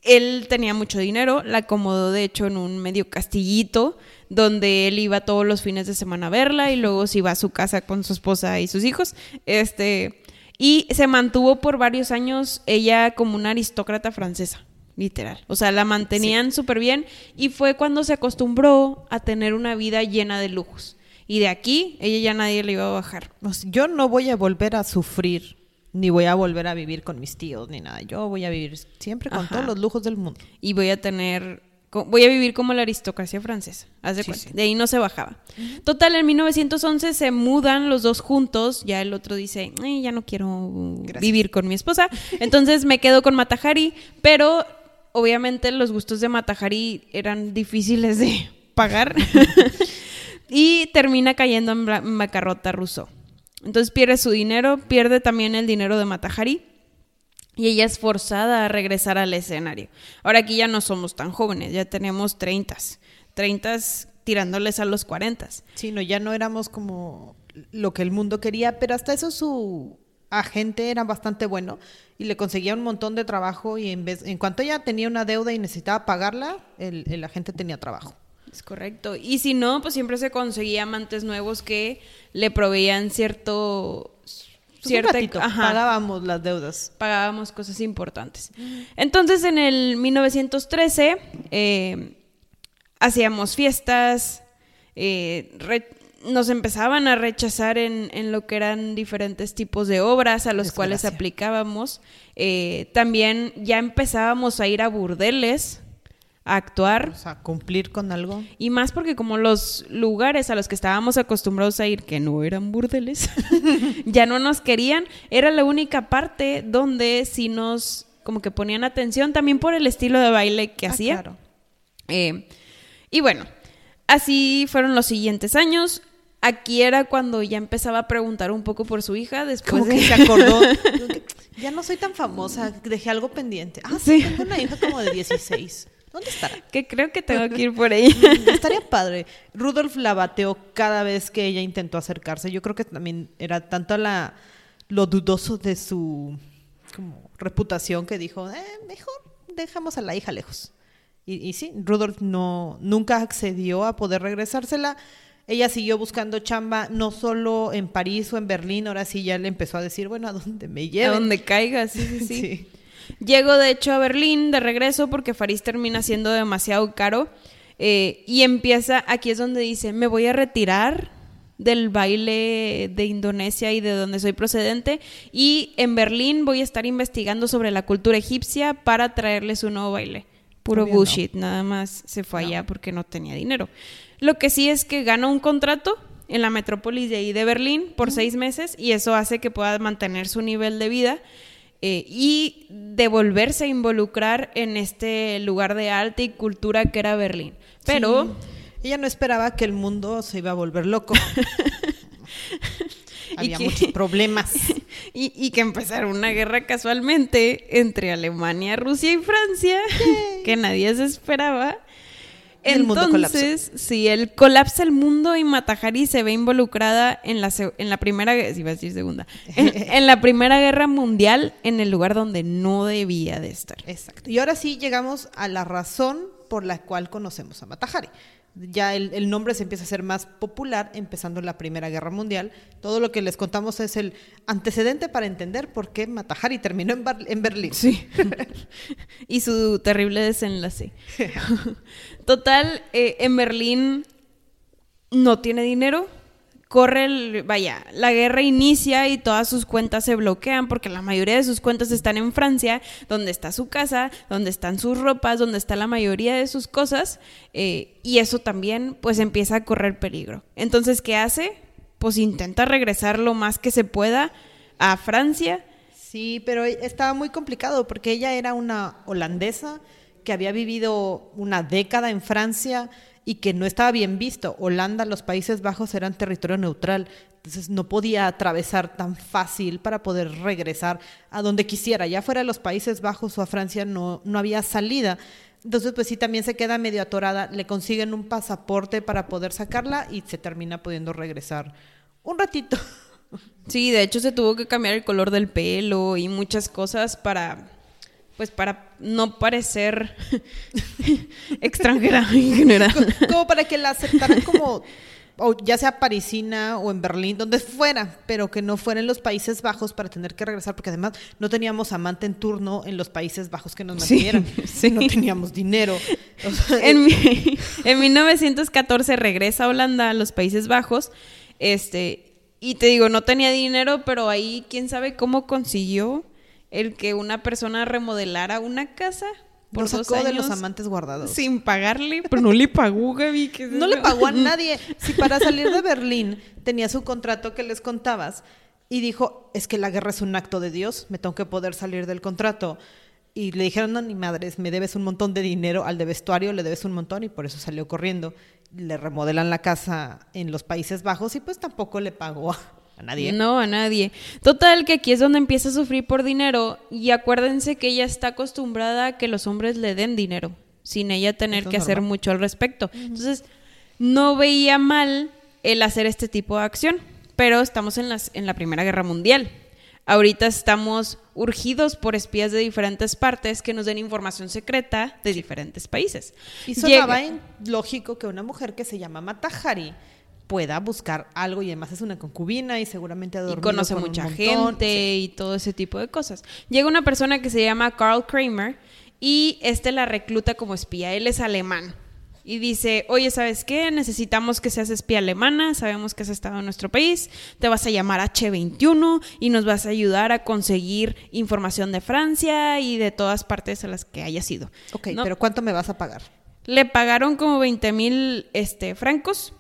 él tenía mucho dinero, la acomodó de hecho en un medio castillito donde él iba todos los fines de semana a verla y luego se iba a su casa con su esposa y sus hijos. Este, y se mantuvo por varios años ella como una aristócrata francesa, literal. O sea, la mantenían súper bien y fue cuando se acostumbró a tener una vida llena de lujos. Y de aquí, ella ya nadie le iba a bajar. Yo no voy a volver a sufrir, ni voy a volver a vivir con mis tíos, ni nada. Yo voy a vivir siempre con Ajá. todos los lujos del mundo. Y voy a tener. Voy a vivir como la aristocracia francesa. Haz de Sí, cuenta. sí. De ahí no se bajaba. Total, en 1911 se mudan los dos juntos. Ya el otro dice, "Ay, ya no quiero Gracias. vivir con mi esposa. Entonces me quedo con Matajari. Pero obviamente los gustos de Matajari eran difíciles de pagar. y termina cayendo en en bancarrota ruso. Entonces pierde su dinero, pierde también el dinero de Matajari. Y ella es forzada a regresar al escenario. Ahora aquí ya no somos tan jóvenes, ya tenemos 30, 30 tirándoles a los 40. Sí, no, ya no éramos como lo que el mundo quería, pero hasta eso su agente era bastante bueno y le conseguía un montón de trabajo y en vez, en cuanto ella tenía una deuda y necesitaba pagarla, el, el agente tenía trabajo. Es correcto. Y si no, pues siempre se conseguía amantes nuevos que le proveían cierto... Pues un cierta- ratito, ajá, pagábamos las deudas. pagábamos cosas importantes. Entonces, en el 1913, eh, hacíamos fiestas, eh, re- nos empezaban a rechazar en, en lo que eran diferentes tipos de obras a los cuales aplicábamos. Eh, también ya empezábamos a ir a burdeles a actuar. O sea, cumplir con algo. Y más porque como los lugares a los que estábamos acostumbrados a ir, que no eran burdeles, ya no nos querían, era la única parte donde sí nos como que ponían atención también por el estilo de baile que Ah, hacía. claro. Eh, y bueno, así fueron los siguientes años. Aquí era cuando ya empezaba a preguntar un poco por su hija después Como de... que se acordó. ya no soy tan famosa, dejé algo pendiente. Ah, sí, Sí. tengo una hija como de 16. ¿Dónde estará? que creo que tengo que ir por ahí. Mm, Estaría padre. Rudolf la bateó cada vez que ella intentó acercarse. Yo creo que también era tanto la, lo dudoso de su como, reputación que dijo, eh, mejor dejamos a la hija lejos. Y, y sí, Rudolf no, nunca accedió a poder regresársela. Ella siguió buscando chamba, no solo en París o en Berlín, ahora sí ya le empezó a decir, bueno, ¿a dónde me A lleven? donde caiga, sí, sí, sí. Sí. Llego de hecho a Berlín de regreso porque París termina siendo demasiado caro eh, y empieza, aquí es donde dice, me voy a retirar del baile de Indonesia y de donde soy procedente y en Berlín voy a estar investigando sobre la cultura egipcia para traerles un nuevo baile. Puro Obvio no. bullshit, nada más se fue allá porque no tenía dinero. Lo que sí es que gana un contrato en la metrópolis de ahí de Berlín por seis meses y eso hace que pueda mantener su nivel de vida. Eh, y de volverse a involucrar en este lugar de arte y cultura que era Berlín. Pero... Sí. Ella no esperaba que el mundo se iba a volver loco. Había que- muchos problemas. Y, y que empezara una guerra casualmente entre Alemania, Rusia y Francia, que nadie se esperaba. El mundo Entonces, sí, el colapsa el mundo y Matajari se ve involucrada en la, en la primera, sí, iba a decir segunda, en, en la primera guerra mundial en el lugar donde no debía de estar. Exacto. Y ahora sí llegamos a la razón por la cual conocemos a Matajari. Ya el, el nombre se empieza a ser más popular empezando en la Primera Guerra Mundial. Todo lo que les contamos es el antecedente para entender por qué Matajari terminó en, Bar- en Berlín. Sí. y su terrible desenlace. Total, eh, en Berlín no tiene dinero. Corre el, vaya, la guerra inicia y todas sus cuentas se bloquean porque la mayoría de sus cuentas están en Francia, donde está su casa, donde están sus ropas, donde está la mayoría de sus cosas, eh, y eso también pues empieza a correr peligro. Entonces, ¿qué hace? Pues intenta regresar lo más que se pueda a Francia. Sí, pero estaba muy complicado porque ella era una holandesa que había vivido una década en Francia y que no estaba bien visto. Holanda, los Países Bajos eran territorio neutral, entonces no podía atravesar tan fácil para poder regresar a donde quisiera, ya fuera a los Países Bajos o a Francia no, no había salida. Entonces, pues sí, también se queda medio atorada, le consiguen un pasaporte para poder sacarla y se termina pudiendo regresar un ratito. Sí, de hecho se tuvo que cambiar el color del pelo y muchas cosas para, pues para no parecer extranjera en general. como para que la aceptaran como, o ya sea parisina o en Berlín, donde fuera, pero que no fuera en los Países Bajos para tener que regresar, porque además no teníamos amante en turno en los Países Bajos que nos Sí, mantuvieran. sí. No teníamos dinero. O sea, En, mi- en 1914 regresa a Holanda, a los Países Bajos, este, y te digo, no tenía dinero, pero ahí quién sabe cómo consiguió el que una persona remodelara una casa por dos sacó de los años amantes guardados. sin pagarle, pero no le pagó, Gaby. ¿qué es No le pagó a nadie. Si para salir de Berlín tenía su contrato que les contabas y dijo, es que la guerra es un acto de Dios, me tengo que poder salir del contrato. Y le dijeron, no, ni madres, me debes un montón de dinero al de vestuario, le debes un montón y por eso salió corriendo. Le remodelan la casa en los Países Bajos y pues tampoco le pagó a, nadie. No, a nadie. Total, que aquí es donde empieza a sufrir por dinero y acuérdense que ella está acostumbrada a que los hombres le den dinero, sin ella tener es que hacer mucho al respecto. Entonces, no veía mal el hacer este tipo de acción, pero estamos en, las, en la Primera Guerra Mundial. Ahorita estamos urgidos por espías de diferentes partes que nos den información secreta de diferentes países. Y sonaba Llega- lógico que una mujer que se llama Matajari pueda buscar algo y además es una concubina y seguramente ha y conoce con mucha montón. gente Sí. y todo ese tipo de cosas. Llega una persona que se llama Carl Kramer y este la recluta como espía. Él es alemán. Y dice, oye, ¿sabes qué? Necesitamos que seas espía alemana, sabemos que has estado en nuestro país, te vas a llamar H21 y nos vas a ayudar a conseguir información de Francia y de todas partes a las que hayas ido. Ok, ¿no? pero ¿cuánto me vas a pagar? Le pagaron como 20 mil este, francos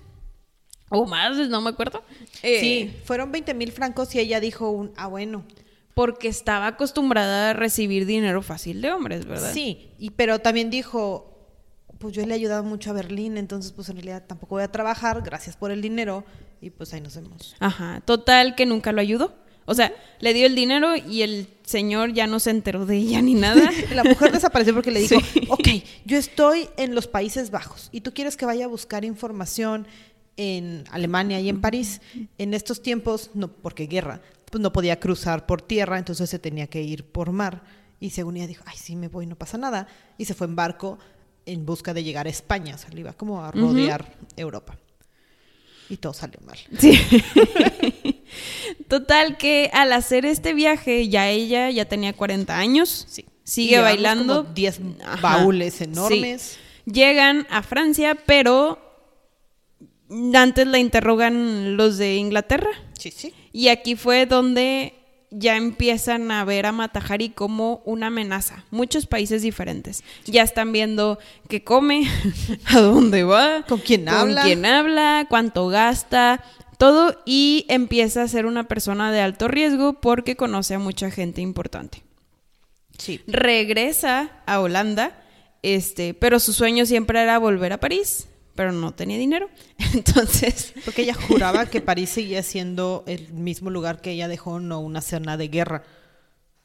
o más, no me acuerdo. Eh, Sí, fueron 20 mil francos y ella dijo un, ah, bueno. Porque estaba acostumbrada a recibir dinero fácil de hombres, ¿verdad? Sí, y, pero también dijo, pues yo le he ayudado mucho a Berlín, entonces pues en realidad tampoco voy a trabajar, gracias por el dinero, y pues ahí nos vemos. Ajá. Total que nunca lo ayudó. O sea, le dio el dinero y el señor ya no se enteró de ella ni nada. La mujer desapareció porque le dijo, Sí. ok, yo estoy en los Países Bajos y tú quieres que vaya a buscar información en Alemania y en París. En estos tiempos, no, porque guerra, pues no podía cruzar por tierra, entonces se tenía que ir por mar. Y según ella dijo, ay, sí, me voy, no pasa nada. Y se fue en barco en busca de llegar a España, o sea, le iba como a rodear Europa. Y todo salió mal. Sí. Total que al hacer este viaje, ya ella ya tenía 40 años. Sí. Sigue bailando. como 10 Ajá. baúles Sí. enormes. Llegan a Francia, pero antes la interrogan los de Inglaterra. Sí, sí. Y aquí fue donde ya empiezan a ver a Matajari como una amenaza. Muchos países diferentes. Ya están viendo qué come, a dónde va, ¿Con quién habla? con quién habla, cuánto gasta, todo. Y empieza a ser una persona de alto riesgo porque conoce a mucha gente importante. Sí. Regresa a Holanda, este, pero su sueño siempre era volver a París, pero no tenía dinero. Entonces, Porque ella juraba que París seguía siendo el mismo lugar que ella dejó, no una zona de guerra.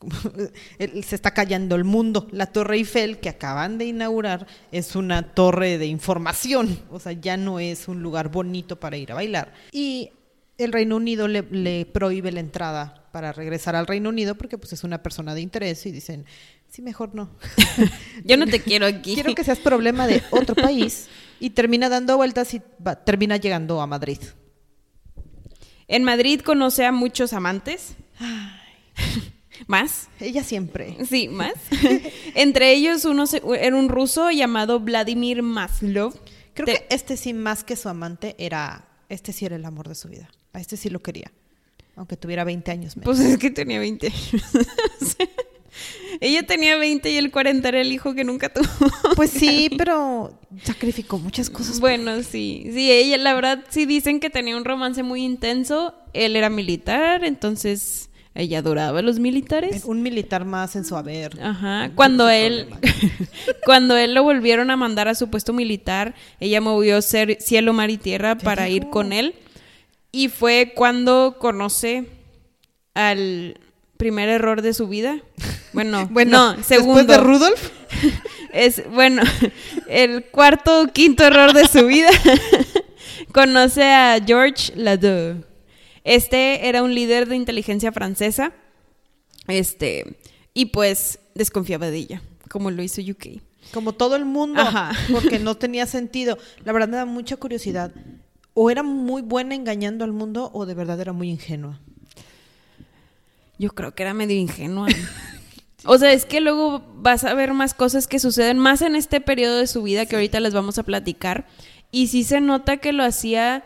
Se está callando el mundo. La Torre Eiffel que acaban de inaugurar es una torre de información. O sea, ya no es un lugar bonito para ir a bailar. Y el Reino Unido le, le prohíbe la entrada para regresar al Reino Unido porque pues es una persona de interés y dicen, sí, mejor no. yo no te quiero aquí. Quiero que seas problema de otro país. Y termina dando vueltas y va- termina llegando a Madrid. En Madrid conoce a muchos amantes. ¿Más? Ella siempre. Sí, más. Entre ellos uno se- era un ruso llamado Vladimir Maslov. Creo Te- que este sí, más que su amante, era. Este sí era el amor de su vida. A este sí lo quería. Aunque tuviera 20 años menos. Pues es que tenía 20 años. Ella tenía 20 y el 40 era el hijo que nunca tuvo. Pues sí, pero sacrificó muchas cosas. Bueno, sí, sí, ella, la verdad, sí dicen que tenía un romance muy intenso. Él era militar, entonces ella adoraba a los militares. Un militar más en su haber. Ajá, cuando él, cuando él lo volvieron a mandar a su puesto militar, ella movió ser, cielo, mar y tierra para digo. ir con él. Y fue cuando conoce al primer error de su vida. Bueno, Bueno, no, segundo. después de Rudolf. Es, bueno, el cuarto o quinto error de su vida. Conoce a George Ladeau. Este era un líder de inteligencia francesa. Este, y pues desconfiaba de ella, como lo hizo UK. Como todo el mundo. Ajá. Porque no tenía sentido. La verdad me da mucha curiosidad. O era muy buena engañando al mundo o de verdad era muy ingenua. Yo creo que era medio ingenua. O sea, es que luego vas a ver más cosas que suceden más en este periodo de su vida que ahorita les vamos a platicar. Y sí se nota que lo hacía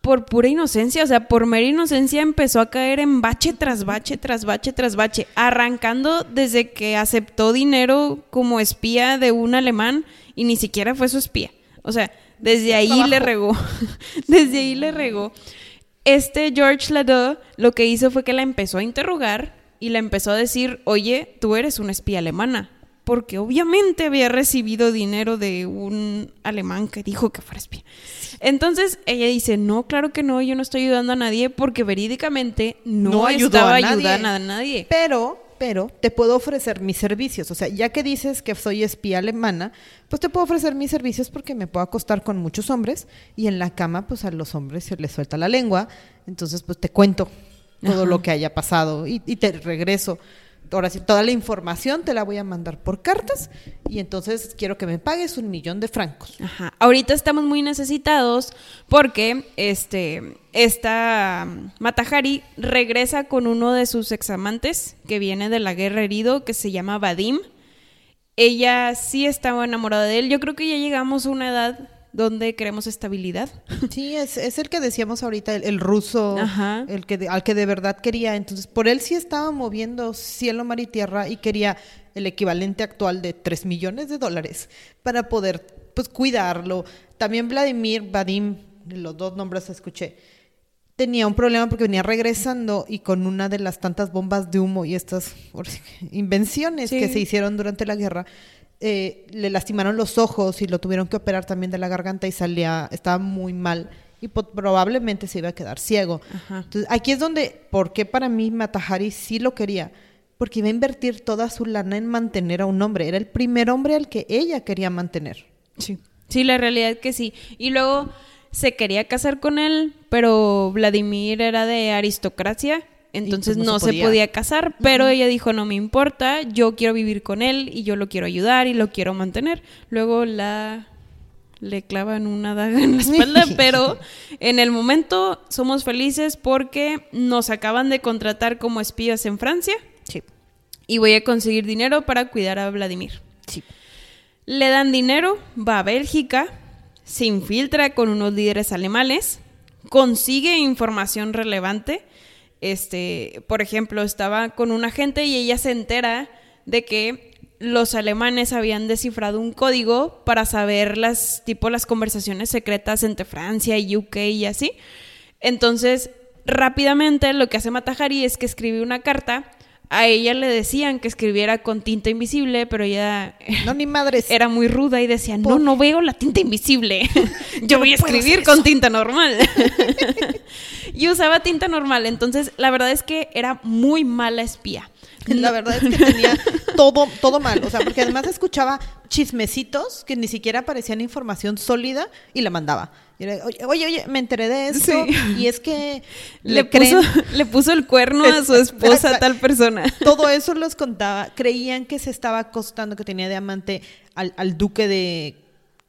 por pura inocencia, o sea, por mera inocencia empezó a caer en bache tras bache, tras bache, tras bache, arrancando desde que aceptó dinero como espía de un alemán y ni siquiera fue su espía. O sea, desde ahí le regó, desde ahí le regó. Este George Ladeau lo que hizo fue que la empezó a interrogar y le empezó a decir, oye, tú eres una espía alemana. Porque obviamente había recibido dinero de un alemán que dijo que fuera espía. Entonces ella dice, no, claro que no, yo no estoy ayudando a nadie porque verídicamente no, No ayudó estaba a nadie. ayudando a nadie. Pero, pero te puedo ofrecer mis servicios. O sea, ya que dices que soy espía alemana, pues te puedo ofrecer mis servicios porque me puedo acostar con muchos hombres y en la cama, pues a los hombres se les suelta la lengua. Entonces, pues te cuento todo Ajá. lo que haya pasado y, y te regreso. Ahora sí, toda la información te la voy a mandar por cartas y entonces quiero que me pagues un millón de francos. Ajá. Ahorita estamos muy necesitados porque este esta um, Matahari regresa con uno de sus examantes que viene de la guerra herido que se llama Vadim. Ella sí estaba enamorada de él. Yo creo que ya llegamos a una edad donde queremos estabilidad. Sí, es, es el que decíamos ahorita, el, el ruso, Ajá. el que de- al que de verdad quería. Entonces, por él sí estaba moviendo cielo, mar y tierra y quería el equivalente actual de 3 millones de dólares para poder pues cuidarlo. También Vladimir, Vadim, los dos nombres escuché, tenía un problema porque venía regresando y con una de las tantas bombas de humo y estas invenciones Sí. que se hicieron durante la guerra, eh, le lastimaron los ojos y lo tuvieron que operar también de la garganta y salía, estaba muy mal y probablemente se iba a quedar ciego. Ajá. Entonces, aquí es donde, ¿por qué para mí Matahari sí lo quería? Porque iba a invertir toda su lana en mantener a un hombre. Era el primer hombre al que ella quería mantener. Sí. Sí, la realidad es que sí. Y luego se quería casar con él, pero Vladimir era de aristocracia, entonces pues, no no, se se podía. podía, casar, pero ella dijo, no me importa, yo quiero vivir con él y yo lo quiero ayudar y lo quiero mantener. Luego la le clavan una daga en la espalda, pero en el momento somos felices porque nos acaban de contratar como espías en Francia Sí. y voy a conseguir dinero para cuidar a Vladimir. Sí. Le dan dinero, va a Bélgica, se infiltra con unos líderes alemanes, consigue información relevante. Este, por ejemplo, estaba con una gente y ella se entera de que los alemanes habían descifrado un código para saber las tipo las conversaciones secretas entre Francia y UK y así. Entonces, rápidamente lo que hace Matahari es que escribe una carta a ella le decían que escribiera con tinta invisible, pero ella No, ni madres. era muy ruda y decía, no, Por- no veo la tinta invisible. Yo voy a escribir con eso". tinta normal. y usaba tinta normal. Entonces, la verdad es que era muy mala espía. La verdad es que tenía todo, todo mal. O sea, porque además escuchaba chismecitos que ni siquiera parecían información sólida y la mandaba. Y era, oye, oye, oye, me enteré de esto. Sí. Y es que Le, le, puso, creen. le puso el cuerno a su esposa tal persona. Todo eso los contaba. Creían que se estaba acostando, que tenía de amante al, al duque de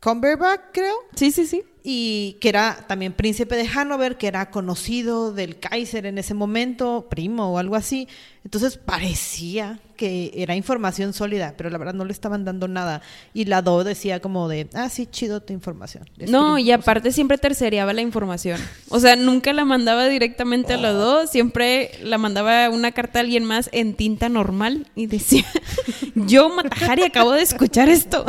Cumberbatch, creo. Sí, sí, sí. y que era también príncipe de Hanover, que era conocido del Kaiser en ese momento, primo o algo así. Entonces parecía que era información sólida, pero la verdad no le estaban dando nada. Y la Do decía como de, ah, sí, chido tu información. No, y aparte siempre tercereaba la información. O sea, nunca la mandaba directamente a los dos, siempre la mandaba una carta a alguien más en tinta normal y decía, yo, Matajari, acabo de escuchar esto.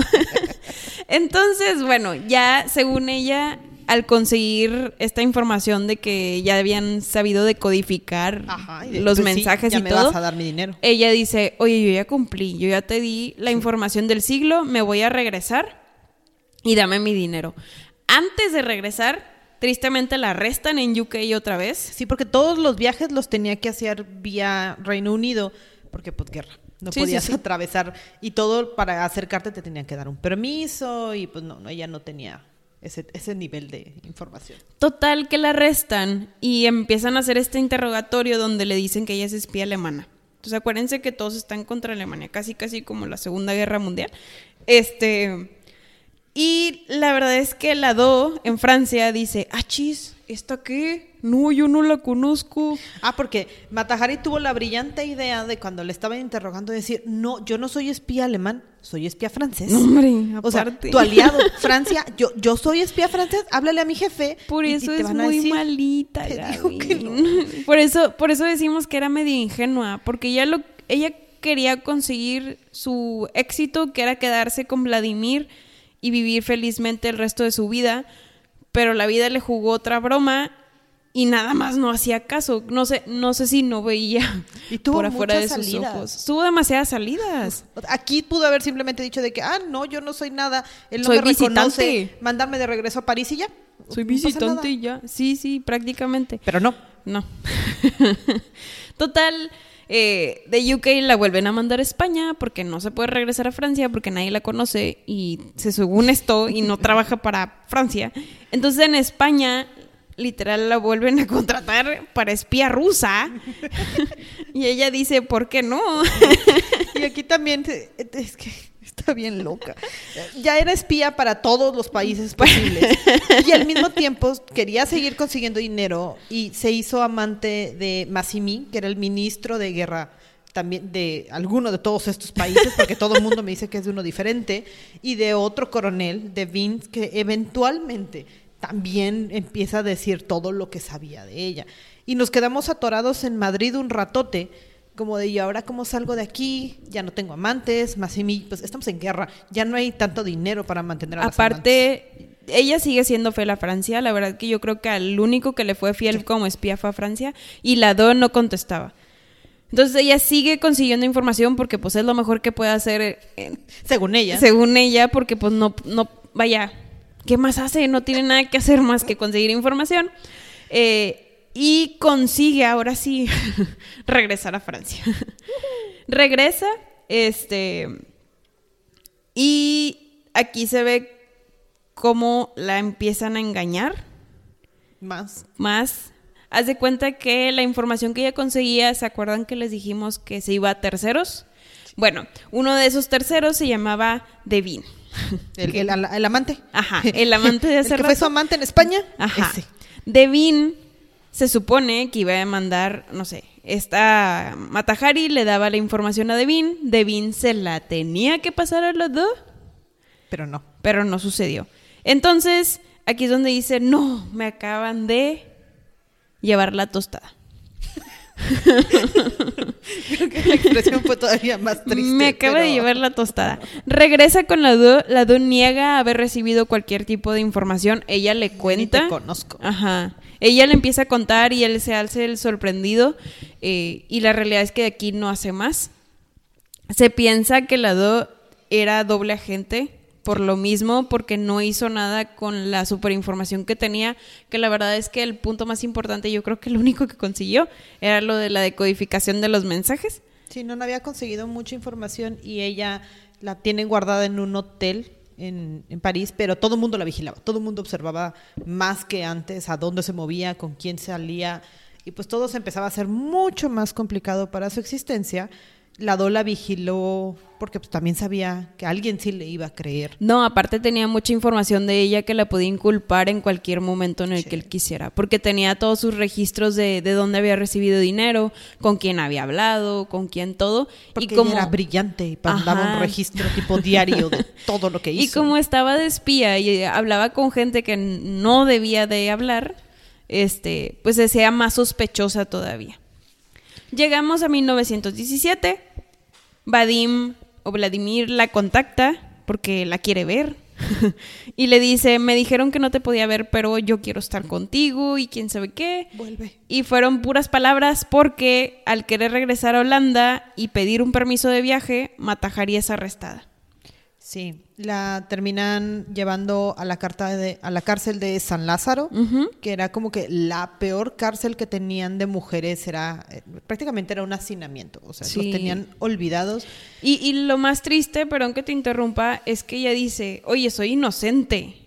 Entonces, bueno, ya según ella, al conseguir esta información de que ya habían sabido decodificar Ajá, y de- los pues sí, mensajes ya y me todo, vas a dar mi dinero. ella dice, oye, yo ya cumplí, yo ya te di la información del siglo, me voy a regresar y dame mi dinero. Antes de regresar, tristemente la arrestan en UK otra vez. Sí, porque todos los viajes los tenía que hacer vía Reino Unido, porque pues guerra. No Sí, podías sí, sí. atravesar y todo para acercarte te tenían que dar un permiso y pues no, no, ella no tenía ese, ese nivel de información. Total que la arrestan y empiezan a hacer este interrogatorio donde le dicen que ella es espía alemana. Entonces acuérdense que todos están contra Alemania, casi casi como la Segunda Guerra Mundial. Este y la verdad es que la Do en Francia dice, "Ah, chis, ¿esta qué? No, yo no la conozco." Ah, porque Matajari tuvo la brillante idea de cuando le estaban interrogando decir, no, yo no soy espía alemán, soy espía francés. No, hombre, o sea, aparte. tu aliado, Francia, yo, yo soy espía francés, háblale a mi jefe. Por y- y eso te es van a muy decir, malita, Te digo Gaby. que no. Por eso, por eso decimos que era medio ingenua, porque ella lo, ella quería conseguir su éxito, que era quedarse con Vladimir y vivir felizmente el resto de su vida, pero la vida le jugó otra broma y nada más no hacía caso. No sé, no sé si no veía Y tuvo por afuera de sus salidas. ojos. Tuvo demasiadas salidas. Aquí pudo haber simplemente dicho de que, ah, no, yo no soy nada, él no Soy me reconoce, visitante. mandarme de regreso a París y ya. Soy visitante y ya. Sí, sí, prácticamente. Pero no. No. Total, eh, de UK la vuelven a mandar a España porque no se puede regresar a Francia porque nadie la conoce y se según esto y no trabaja para Francia. Entonces en España literal la vuelven a contratar para espía rusa y ella dice, ¿por qué no? Y aquí también, es que está bien loca. Ya era espía para todos los países posibles. Y al mismo tiempo quería seguir consiguiendo dinero y se hizo amante de Massimi, que era el ministro de guerra también de alguno de todos estos países, porque todo el mundo me dice que es de uno diferente, y de otro coronel, de Vince, que eventualmente también empieza a decir todo lo que sabía de ella. Y nos quedamos atorados en Madrid un ratote, como de, ¿y ahora cómo salgo de aquí? Ya no tengo amantes, Massimi, pues estamos en guerra, ya no hay tanto dinero para mantener a las amantes. Aparte, ella sigue siendo fiel a Francia. La verdad que yo creo que al único que le fue fiel como espía fue a Francia y la Do no contestaba. Entonces ella sigue consiguiendo información porque pues es lo mejor que puede hacer eh, Según ella. según ella porque pues no, no, vaya, ¿qué más hace? No tiene nada que hacer más que conseguir información. Eh, y consigue ahora sí regresar a Francia. Regresa, este, y aquí se ve cómo la empiezan a engañar Más. más. Haz de cuenta que la información que ella conseguía, ¿se acuerdan que les dijimos que se iba a terceros? Bueno, uno de esos terceros se llamaba Devin. El, el- el- el amante. Ajá, el amante de hace el que fue rato. su amante en España. Ajá. Ese. Devin se supone que iba a mandar, no sé, esta Matajari le daba la información a Devin, Devin se la tenía que pasar a los dos, Pero no. pero no sucedió. Entonces, aquí es donde dice, no, me acaban de llevar la tostada. Creo que la expresión fue todavía más triste. Me acaba pero- de llevar la tostada. Regresa con la Du. La Du niega haber recibido cualquier tipo de información. Ella le Ni cuenta. te conozco. Ajá. Ella le empieza a contar y él se hace el sorprendido eh, y la realidad es que de aquí no hace más. Se piensa que la Do era doble agente por lo mismo, porque no hizo nada con la superinformación que tenía, que la verdad es que el punto más importante, yo creo que lo único que consiguió era lo de la decodificación de los mensajes. Sí, no, no había conseguido mucha información y ella la tienen guardada en un hotel en, París, pero todo el mundo la vigilaba, todo el mundo observaba más que antes a dónde se movía, con quién salía, y pues todo se empezaba a hacer mucho más complicado para su existencia. La Dola vigiló porque pues, también sabía que alguien sí le iba a creer. No, aparte tenía mucha información de ella que la podía inculpar en cualquier momento en el que él quisiera, porque tenía todos sus registros de, de dónde había recibido dinero, con quién había hablado, con quién todo. Porque y como ella era brillante y mandaba Ajá. un registro tipo diario de todo lo que hizo. Y como estaba de espía y hablaba con gente que no debía de hablar, este, pues se sea más sospechosa todavía. Llegamos a 1917. Vadim o Vladimir la contacta porque la quiere ver. y le dice, me dijeron que no te podía ver, pero yo quiero estar contigo y quién sabe qué. Vuelve. Y fueron puras palabras porque al querer regresar a Holanda y pedir un permiso de viaje, Matajari es arrestada. Sí, la terminan llevando a la, carta de, a la cárcel de San Lázaro, que era como que la peor cárcel que tenían de mujeres, era eh, prácticamente era un hacinamiento, o sea, Sí. los tenían olvidados. Y, y lo más triste, perdón que te interrumpa, es que ella dice, oye, soy inocente.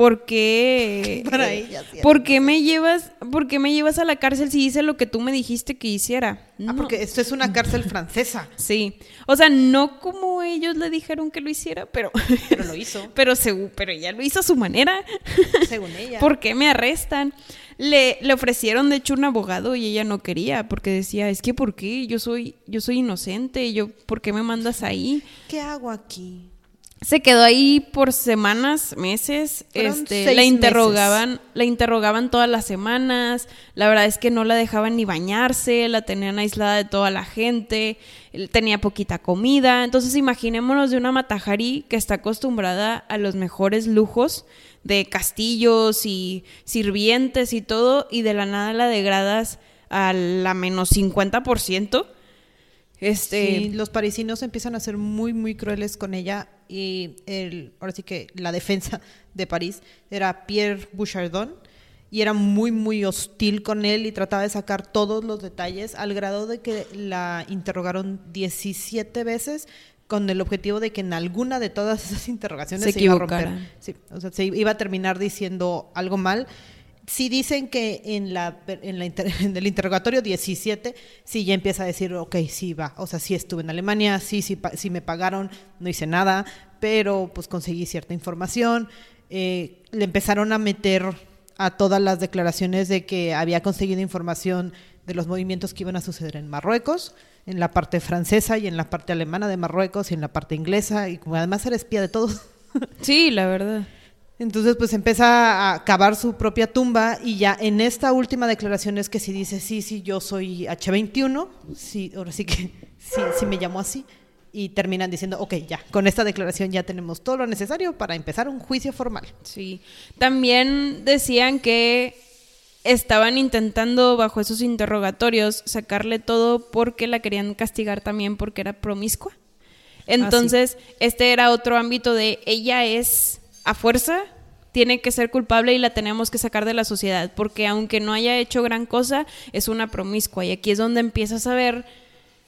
¿Por qué? Para eh, ella ¿Por qué me llevas, por qué me llevas a la cárcel si hice lo que tú me dijiste que hiciera? Ah, No. porque esto es una cárcel francesa, Sí. O sea, no como ellos le dijeron que lo hiciera, pero. pero lo hizo, pero, segu- pero ella lo hizo a su manera. según ella. ¿Por qué me arrestan? Le, le ofrecieron, de hecho, un abogado y ella no quería, porque decía, es que ¿por qué? Yo soy, yo soy inocente, yo, ¿por qué me mandas ahí? ¿Qué hago aquí? Se quedó ahí por semanas, meses. Este, la interrogaban, la interrogaban todas las semanas. La verdad es que no la dejaban ni bañarse, la tenían aislada de toda la gente, tenía poquita comida. Entonces, imaginémonos de una Matajari que está acostumbrada a los mejores lujos de castillos y sirvientes y todo, y de la nada la degradas a la menos 50%. Este, Sí, los parisinos empiezan a ser muy, muy crueles con ella y el, ahora sí que la defensa de París era Pierre Bouchardon y era muy, muy hostil con él y trataba de sacar todos los detalles al grado de que la interrogaron 17 veces con el objetivo de que en alguna de todas esas interrogaciones Se iba a romper. Sí, o sea, se iba a terminar diciendo algo mal. Sí dicen que en, la, en, la el interrogatorio 17, sí ya empieza a decir, ok, sí va, o sea, sí estuve en Alemania, sí, sí, sí me pagaron, no hice nada, pero pues conseguí cierta información. Eh, le empezaron a meter a todas las declaraciones de que había conseguido información de los movimientos que iban a suceder en Marruecos, en la parte francesa y en la parte alemana de Marruecos y en la parte inglesa, y como además era espía de todos. sí, la verdad. Entonces, pues empieza a cavar su propia tumba y ya en esta última declaración es que si dice, sí, sí, yo soy H21, sí, ahora sí que sí, sí me llamo así, y terminan diciendo, ok, ya, con esta declaración ya tenemos todo lo necesario para empezar un juicio formal. Sí. También decían que estaban intentando bajo esos interrogatorios sacarle todo porque la querían castigar también porque era promiscua. Entonces, este era otro ámbito de ella es a fuerza tiene que ser culpable y la tenemos que sacar de la sociedad, porque aunque no haya hecho gran cosa, es una promiscua y aquí es donde empiezas a ver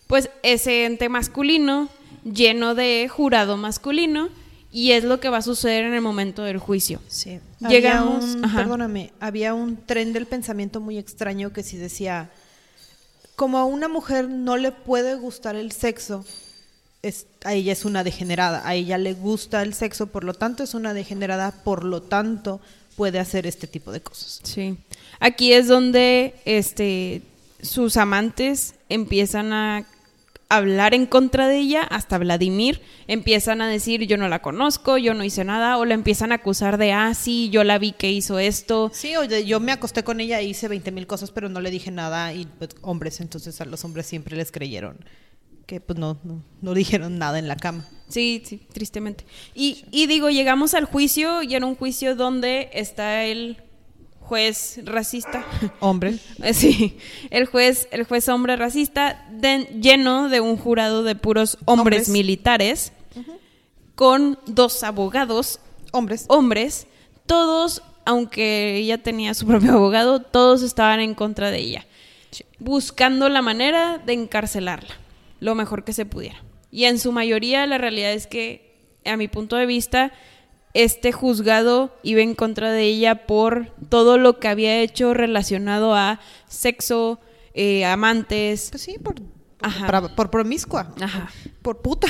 pues ese ente masculino lleno de jurado masculino y es lo que va a suceder en el momento del juicio. Sí. Llegamos- Había un- ajá. perdóname, había un tren del pensamiento muy extraño que si decía, como a una mujer no le puede gustar el sexo, es- a ella es una degenerada, a ella le gusta el sexo, por lo tanto es una degenerada, por lo tanto puede hacer este tipo de cosas. Sí. Aquí es donde este sus amantes empiezan a hablar en contra de ella, hasta Vladimir empiezan a decir yo no la conozco, yo no hice nada, o la empiezan a acusar de ah, sí, yo la vi que hizo esto. Sí, oye, yo me acosté con ella e hice 20 mil cosas, pero no le dije nada y pues, hombres, entonces a los hombres siempre les creyeron que pues no, no, no dijeron nada en la cama. Sí, sí, tristemente. Y, y digo, llegamos al juicio y era un juicio donde está el juez racista. Hombre. Eh, Sí, el juez, el juez hombre racista de- lleno de un jurado de puros hombres, Hombres. militares con dos abogados Hombres. hombres, todos, aunque ella tenía su propio abogado, todos estaban en contra de ella, buscando la manera de encarcelarla, lo mejor que se pudiera. Y en su mayoría la realidad es que, a mi punto de vista, este juzgado iba en contra de ella por todo lo que había hecho relacionado a sexo, eh, amantes. Pues sí, por, Ajá. para- por promiscua. Ajá. Por puta.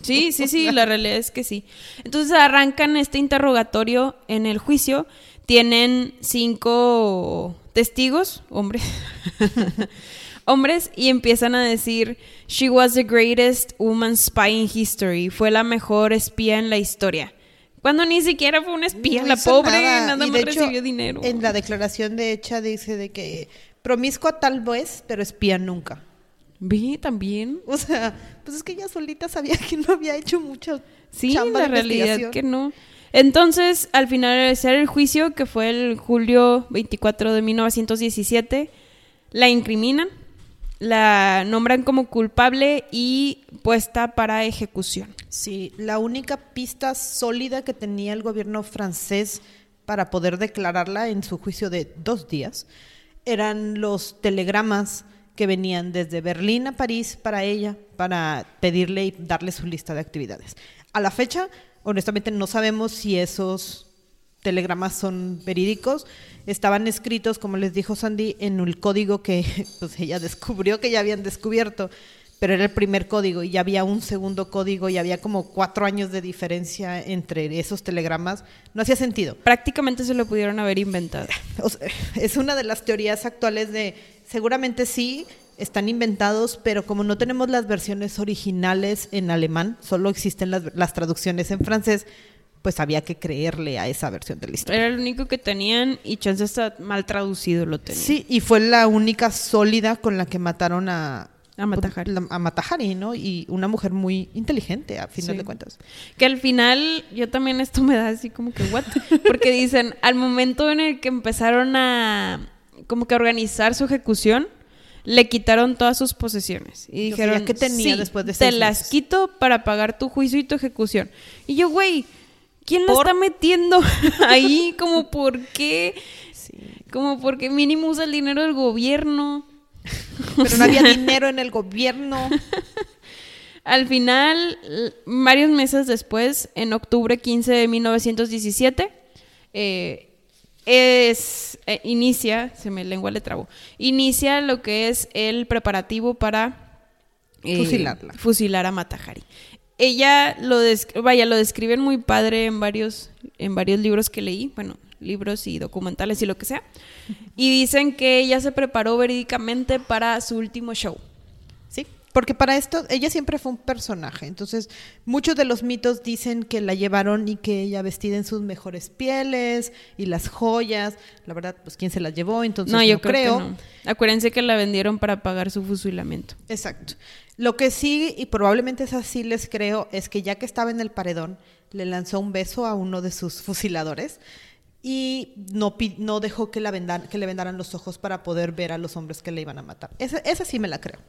Sí, sí, sí, la realidad es que sí. Entonces arrancan este interrogatorio en el juicio. Tienen cinco testigos, hombres, hombres, y empiezan a decir, She was the greatest woman spy in history. Fue la mejor espía en la historia. Cuando ni siquiera fue una espía, No la pobre nada. nada, más hecho, recibió dinero. En la declaración de hecha dice de que promiscua tal vez, pero espía nunca. Vi también. O sea, pues es que ella solita sabía que no había hecho mucha Sí, chamba la de realidad que no. Entonces, al finalizar el juicio, que fue el julio 24 de 1917, la incriminan, la nombran como culpable y puesta para ejecución. Sí, la única pista sólida que tenía el gobierno francés para poder declararla en su juicio de dos días eran los telegramas que venían desde Berlín a París para ella, para pedirle y darle su lista de actividades. A la fecha, honestamente, no sabemos si esos telegramas son verídicos. Estaban escritos, como les dijo Sandy, en el código que pues, ella descubrió que ya habían descubierto, pero era el primer código y ya había un segundo código y había como cuatro años de diferencia entre esos telegramas. No hacía sentido. Prácticamente se lo pudieron haber inventado. O sea, es una de las teorías actuales de seguramente sí están inventados, pero como no tenemos las versiones originales en alemán, solo existen las, las traducciones en francés, pues había que creerle a esa versión de la historia. Era el único que tenían y chance está mal traducido lo tenían. Sí, y fue la única sólida con la que mataron a A Matahari. la- a Matahari, ¿no? Y una mujer muy inteligente, a final Sí. de cuentas. Que al final, yo también esto me da así como que, ¿what? Porque dicen, al momento en el que empezaron a, como que a organizar su ejecución, le quitaron todas sus posesiones. Y dijeron, que tenía "Sí, después de te las meses". quito para pagar tu juicio y tu ejecución. Y yo, güey, ¿quién la Por- está metiendo ahí? Como, ¿por qué? Sí. Como, porque mínimo usa el dinero del gobierno. Pero no había dinero en el gobierno. Al final, varios meses después, en octubre 15 de 1917, eh, es, eh, inicia, se me lengua le trabo, inicia lo que es el preparativo para eh, Fusilarla. fusilar a Matahari. Ella lo vaya, lo describen muy padre en varios, en varios libros que leí, bueno, libros y documentales y lo que sea. Y dicen que ella se preparó verídicamente para su último show. Porque para esto ella siempre fue un personaje. Entonces, muchos de los mitos dicen que la llevaron y que ella vestida en sus mejores pieles y las joyas. La verdad, pues quién se las llevó, entonces no, no, yo creo, creo. que no. Acuérdense que la vendieron para pagar su fusilamiento. Exacto. Lo que sí, y probablemente es así les creo, es que ya que estaba en el paredón, le lanzó un beso a uno de sus fusiladores y no, no dejó que, la vendan- que le vendaran los ojos para poder ver a los hombres que le iban a matar. Esa, esa sí me la creo.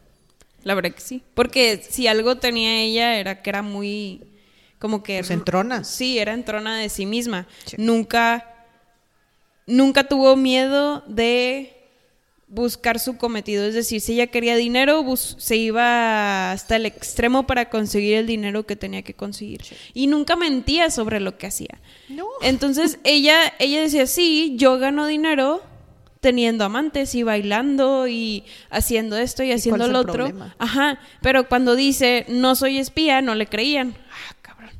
La verdad que sí. Porque si algo tenía ella era que era muy como que Pues entrona. Sí, era entrona de sí misma. Sí. Nunca nunca tuvo miedo de buscar su cometido, es decir, si ella quería dinero, bus- se iba hasta el extremo para conseguir el dinero que tenía que conseguir. Y nunca mentía sobre lo que hacía. No. Entonces ella, ella decía, sí, yo gano dinero teniendo amantes y bailando y haciendo esto y haciendo lo el otro. problema? Ajá, pero cuando dice, no soy espía, no le creían. Ah, cabrón.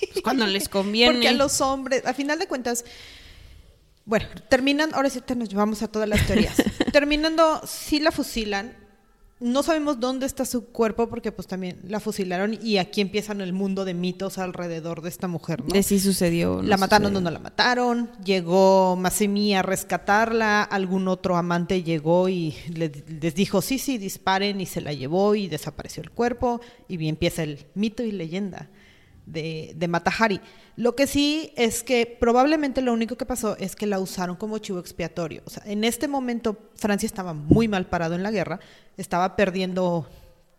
Pues cuando les conviene. Porque a los hombres, a final de cuentas, bueno, terminan, ahora sí te nos llevamos a todas las teorías. Terminando, sí la fusilan. No sabemos dónde está su cuerpo porque pues también la fusilaron y aquí empiezan el mundo de mitos alrededor de esta mujer, ¿no? De si sucedió. no la mataron sucedió. no la mataron, llegó Masemi a rescatarla, algún otro amante llegó y le- les dijo, sí, sí, disparen y se la llevó y desapareció el cuerpo y bien empieza el mito y leyenda de, de Matahari. Lo que sí es que probablemente lo único que pasó es que la usaron como chivo expiatorio. O sea, en este momento Francia estaba muy mal parado en la guerra, estaba perdiendo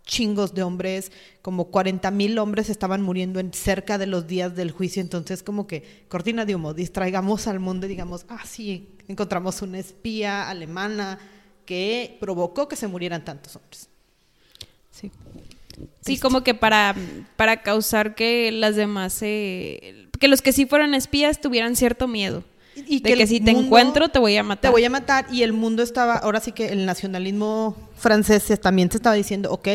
chingos de hombres, como 40 mil hombres estaban muriendo en cerca de los días del juicio, entonces como que cortina de humo, distraigamos al mundo y digamos, ah, sí, encontramos una espía alemana que provocó que se murieran tantos hombres. Sí. Sí, como que para, para causar que las demás, eh, que los que sí fueron espías tuvieran cierto miedo. Y de que, si te encuentro te voy a matar. Te voy a matar y el mundo estaba, ahora sí que el nacionalismo francés también se estaba diciendo, ok,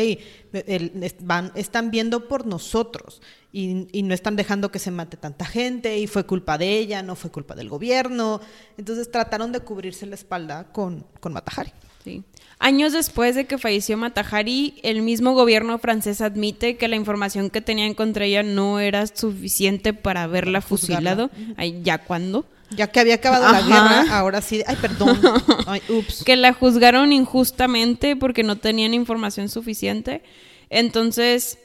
el- van, están viendo por nosotros y, y no están dejando que se mate tanta gente y fue culpa de ella, no fue culpa del gobierno. Entonces trataron de cubrirse la espalda con, con Matahari. Sí. Años después de que falleció Matahari, el mismo gobierno francés admite que la información que tenían contra ella no era suficiente para haberla juzgarla. fusilado. Ay, ¿Ya cuándo? Ya que había acabado Ajá. la guerra, ahora sí, ay, perdón, ay, ups. Que la juzgaron injustamente porque no tenían información suficiente. Entonces,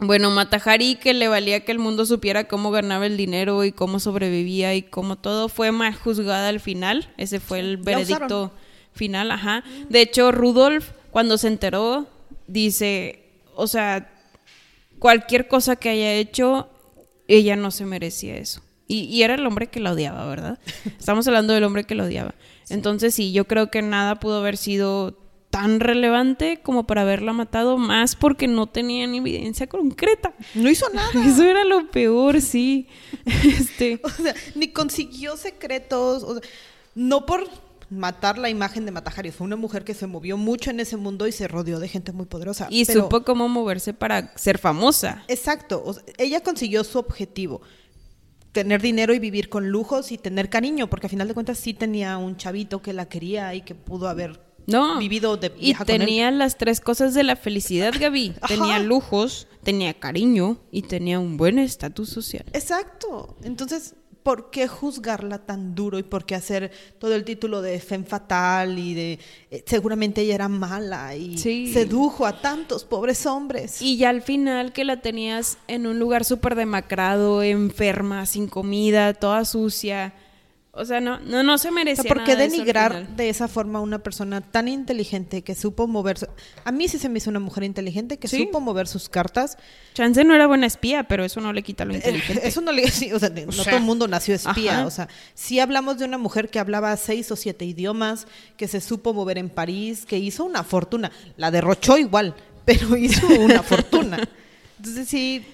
bueno, Matahari, que le valía que el mundo supiera cómo ganaba el dinero y cómo sobrevivía y cómo todo, fue mal juzgada al final. Ese fue el veredicto. Final, ajá. De hecho, Rudolf, cuando se enteró, dice, o sea, cualquier cosa que haya hecho, ella no se merecía eso. Y, y era el hombre que la odiaba, ¿verdad? Estamos hablando del hombre que la odiaba. Entonces sí, yo creo que nada pudo haber sido tan relevante como para haberla matado, más porque no tenían evidencia concreta. No hizo nada. Eso era lo peor, sí. Este, O sea, ni consiguió secretos. o sea, no por matar la imagen de Matahari. Fue una mujer que se movió mucho en ese mundo y se rodeó de gente muy poderosa. y pero- supo cómo moverse para ser famosa. Exacto. o sea, ella consiguió su objetivo. Tener dinero y vivir con lujos y tener cariño, porque a final de cuentas sí tenía un chavito que la quería y que pudo haber No. vivido de Y tenía las tres cosas de la felicidad, Gaby. Ajá. Tenía lujos, tenía cariño y tenía un buen estatus social. Exacto. Entonces, ¿por qué juzgarla tan duro y por qué hacer todo el título de femme fatal y de eh, seguramente ella era mala y Sí. sedujo a tantos pobres hombres? Y ya al final que la tenías en un lugar súper demacrado, enferma, sin comida, toda sucia. O sea, no, no, no se O merecía sea, ¿por qué nada denigrar de esa forma a una persona tan inteligente que supo moverse? A mí sí se me hizo una mujer inteligente que Sí. supo mover sus cartas. Chance no era buena espía, pero eso no le quita lo Eh, inteligente. Eso no le sí, o sea, no sea, todo el mundo nació espía. ajá. O sea, sí hablamos de una mujer que hablaba seis o siete idiomas, que se supo mover en París, que hizo una fortuna. La derrochó igual, pero hizo una fortuna. Entonces sí,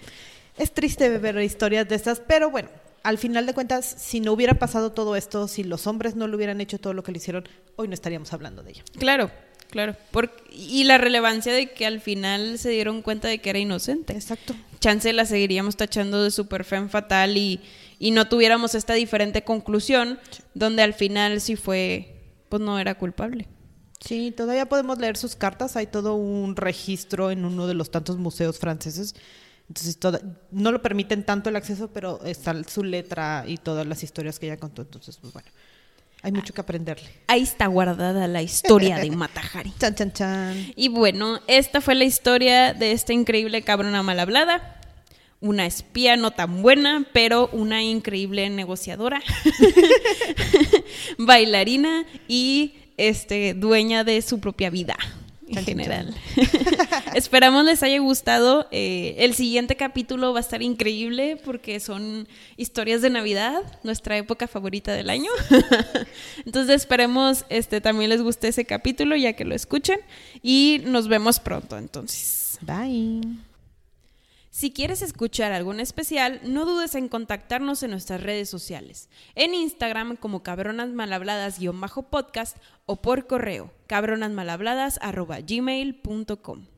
es triste ver historias de estas, pero bueno, al final de cuentas, si no hubiera pasado todo esto, si los hombres no le hubieran hecho todo lo que le hicieron, hoy no estaríamos hablando de ella. Claro, claro. Y la relevancia de que al final se dieron cuenta de que era inocente. Exacto. Chance la seguiríamos tachando de super femme fatal y, y no tuviéramos esta diferente conclusión donde al final sí fue, pues no era culpable. Sí, todavía podemos leer sus cartas. Hay todo un registro en uno de los tantos museos franceses. Entonces, toda- no lo permiten tanto el acceso, pero está su letra y todas las historias que ella contó. Entonces, pues bueno, hay mucho que aprenderle. Ahí está guardada la historia de Matahari. Chan, chan, chan. Y bueno, esta fue la historia de esta increíble cabrona mal hablada. Una espía no tan buena, pero una increíble negociadora, bailarina y este dueña de su propia vida en general. Esperamos les haya gustado. Eh, el siguiente capítulo va a estar increíble porque son historias de Navidad, nuestra época favorita del año. Entonces esperemos este también les guste ese capítulo ya que lo escuchen y nos vemos pronto entonces. Bye. Si quieres escuchar algún especial, no dudes en contactarnos en nuestras redes sociales. En Instagram como cabronasmalhabladas-podcast o por correo cabronasmalhabladas.gmail.com.